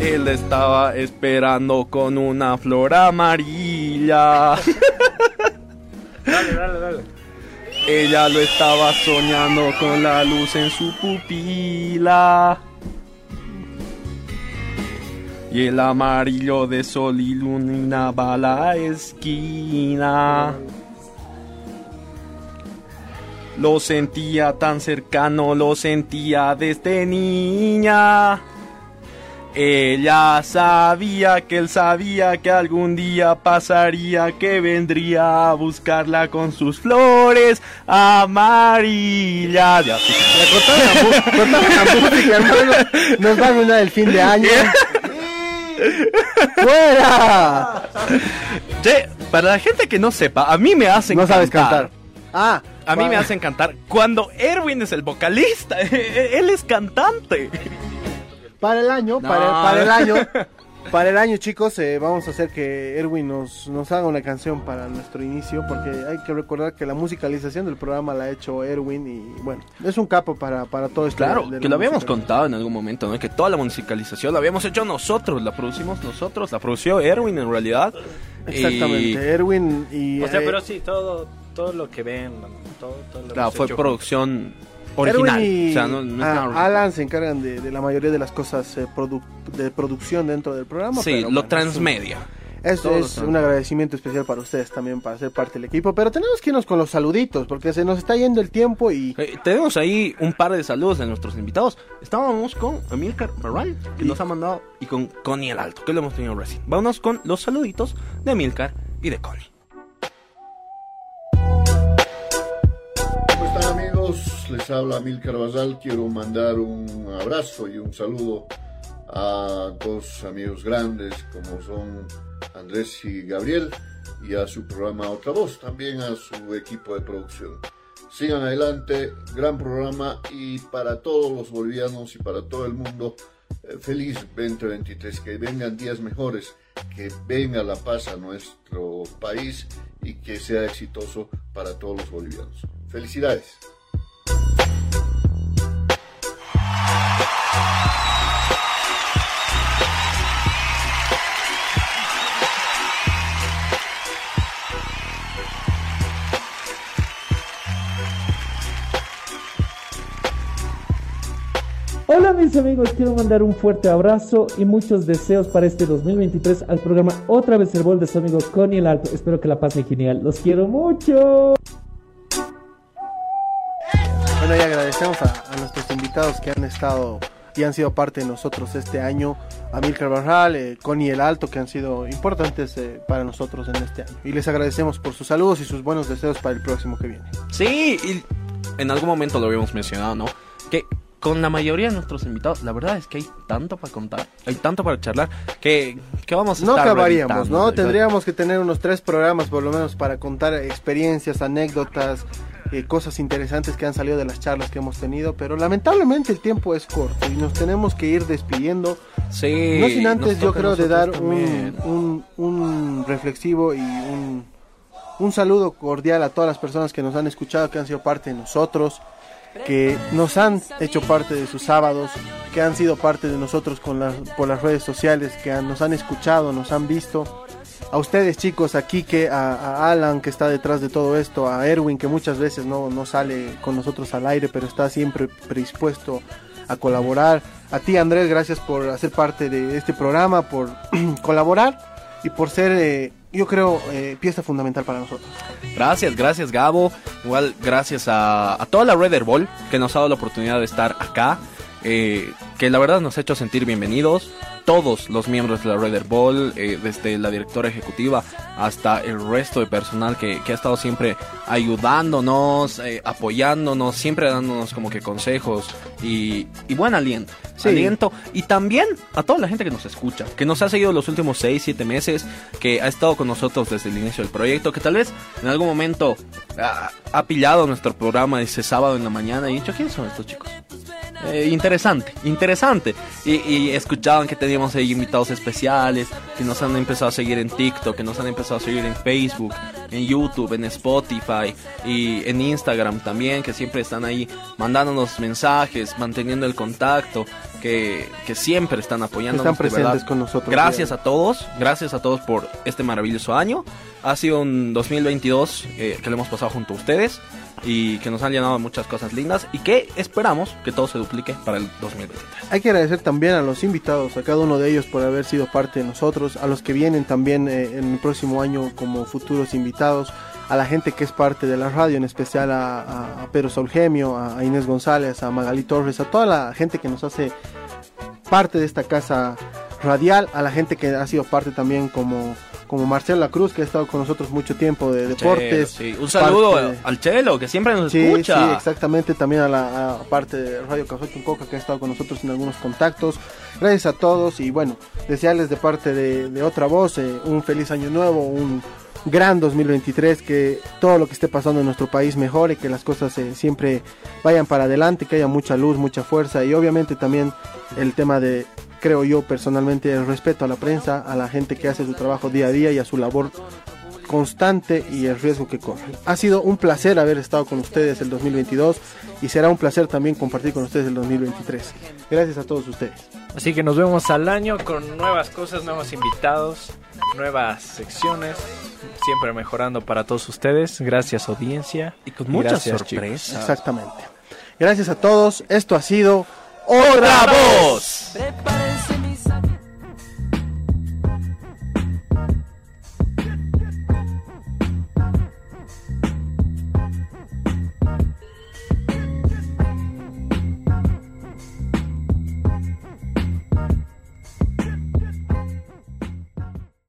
Él estaba esperando con una flor amarilla. Dale, dale, dale. Ella lo estaba soñando con la luz en su pupila. Y el amarillo de sol iluminaba la esquina. Lo sentía tan cercano, lo sentía desde niña. Ella sabía que él sabía que algún día pasaría, que vendría a buscarla con sus flores amarillas. Ya, sí. Hermano. Nos va a arruinar el fin de año. ¡Fuera! Che, para la gente que no sepa, a mí me hacen No sabes cantar. Ah, A mí me hacen cantar cuando Erwin es el vocalista. Él es cantante. Para el año, No. para, para el año, para el año, chicos, eh, vamos a hacer que Erwin nos, nos haga una canción para nuestro inicio, porque hay que recordar que la musicalización del programa la ha hecho Erwin y bueno, es un capo para, para todo esto. Claro, de que lo habíamos contado en algún momento, ¿no? Que toda la musicalización la habíamos hecho nosotros, la producimos nosotros, la produció Erwin en realidad. Exactamente, Y, Erwin y... O sea, eh, pero sí, todo, todo lo que ven, todo, todo lo claro, fue hecho producción original. Y O sea, no, no es ah. Alan se encargan de, de la mayoría de las cosas eh, produ- de producción dentro del programa. Sí, pero lo bueno, transmedia. Es, Todo lo es un agradecimiento especial para ustedes también, para ser parte del equipo. Pero tenemos que irnos con los saluditos, porque se nos está yendo el tiempo y... Eh, tenemos ahí un par de saludos de nuestros invitados. Estábamos con Emilcar Barral, que nos ha mandado, y con Connie el Alto, que lo hemos tenido recién. Vámonos con los saluditos de Emilcar y de Connie. Les habla Mil Carvajal. Quiero mandar un abrazo y un saludo a dos amigos grandes como son Andrés y Gabriel y a su programa Otra Voz, también a su equipo de producción. Sigan adelante, gran programa y para todos los bolivianos y para todo el mundo, eh, feliz 2023, que vengan días mejores, que venga la paz a nuestro país y que sea exitoso para todos los bolivianos. Felicidades. Hola mis amigos, quiero mandar un fuerte abrazo y muchos deseos para este 2023 al programa Otra vez el bol de su amigo Connie el Alto. Espero que la pasen genial. Los quiero mucho. Bueno, y agradecemos a, a nuestros invitados que han estado y han sido parte de nosotros este año. A Milcar Barral, eh, Connie el Alto, que han sido importantes eh, para nosotros en este año. Y les agradecemos por sus saludos y sus buenos deseos para el próximo que viene. Sí, y en algún momento lo habíamos mencionado, ¿no? Que con la mayoría de nuestros invitados, la verdad es que hay tanto para contar, hay tanto para charlar, que, que vamos a No estar acabaríamos, ¿no? Tendríamos que tener unos tres programas por lo menos para contar experiencias, anécdotas, eh, cosas interesantes que han salido de las charlas que hemos tenido, pero lamentablemente el tiempo es corto y nos tenemos que ir despidiendo. Sí, no sin antes yo creo de dar un, un, un reflexivo y un, un saludo cordial a todas las personas que nos han escuchado, que han sido parte de nosotros, que nos han hecho parte de sus sábados, que han sido parte de nosotros con las, por las redes sociales, que han- nos han escuchado, nos han visto a ustedes chicos, a Kike, a, Alan que está detrás de todo esto, a Erwin que muchas veces no, no sale con nosotros al aire, pero está siempre predispuesto a colaborar. A ti Andrés, gracias por hacer parte de este programa, por colaborar y por ser, eh, yo creo, eh, pieza fundamental para nosotros. Gracias, gracias Gabo. Igual gracias a, toda la Red Ball que nos ha dado la oportunidad de estar acá. Eh, que la verdad nos ha hecho sentir bienvenidos. Todos los miembros de la Red Ball, eh, desde la directora ejecutiva hasta el resto de personal que, que ha estado siempre ayudándonos, eh, apoyándonos, siempre dándonos como que consejos y, y buen aliento. Sí. Aliento. Y también a toda la gente que nos escucha, que nos ha seguido los últimos 6, 7 meses, que ha estado con nosotros desde el inicio del proyecto, que tal vez en algún momento ah, ha pillado nuestro programa ese sábado en la mañana y dicho, ¿quiénes son estos chicos? Eh, interesante, interesante. Y, y escuchaban que teníamos ahí invitados especiales, que nos han empezado a seguir en TikTok, que nos han empezado a seguir en Facebook, en YouTube, en Spotify y en Instagram también, que siempre están ahí mandándonos mensajes, manteniendo el contacto, que, que siempre están apoyándonos. Están presentes con nosotros. Gracias a todos, gracias a todos por este maravilloso año. Ha sido un 2022 eh, que lo hemos pasado junto a ustedes y que nos han llenado muchas cosas lindas y que esperamos que todo se duplique para el 2023. Hay que agradecer también a los invitados, a cada uno de ellos por haber sido parte de nosotros, a los que vienen también eh, en el próximo año como futuros invitados, a la gente que es parte de la radio, en especial a, Pedro Solgemio, a, a Inés González, a Magali Torres, a toda la gente que nos hace parte de esta casa radial, a la gente que ha sido parte también como, como Marcela Cruz, que ha estado con nosotros mucho tiempo de deportes. Chelo, sí. Un saludo parte al Chelo, que siempre nos Sí, escucha. sí, exactamente. También a la a parte de Radio Café con Coca que ha estado con nosotros en algunos contactos. Gracias a todos y bueno, desearles de parte de, de otra voz eh, un feliz año nuevo, un gran 2023, que todo lo que esté pasando en nuestro país mejore, que las cosas eh, siempre vayan para adelante, que haya mucha luz, mucha fuerza y obviamente también el tema de, creo yo personalmente, el respeto a la prensa, a la gente que hace su trabajo día a día y a su labor constante y el riesgo que corren. Ha sido un placer haber estado con ustedes el 2022 y será un placer también compartir con ustedes el 2023. Gracias a todos ustedes. Así que nos vemos al año con nuevas cosas, nuevos invitados, nuevas secciones, siempre mejorando para todos ustedes. Gracias audiencia. Y con muchas sorpresas. Exactamente. Gracias a todos. Esto ha sido ¡Otra voz!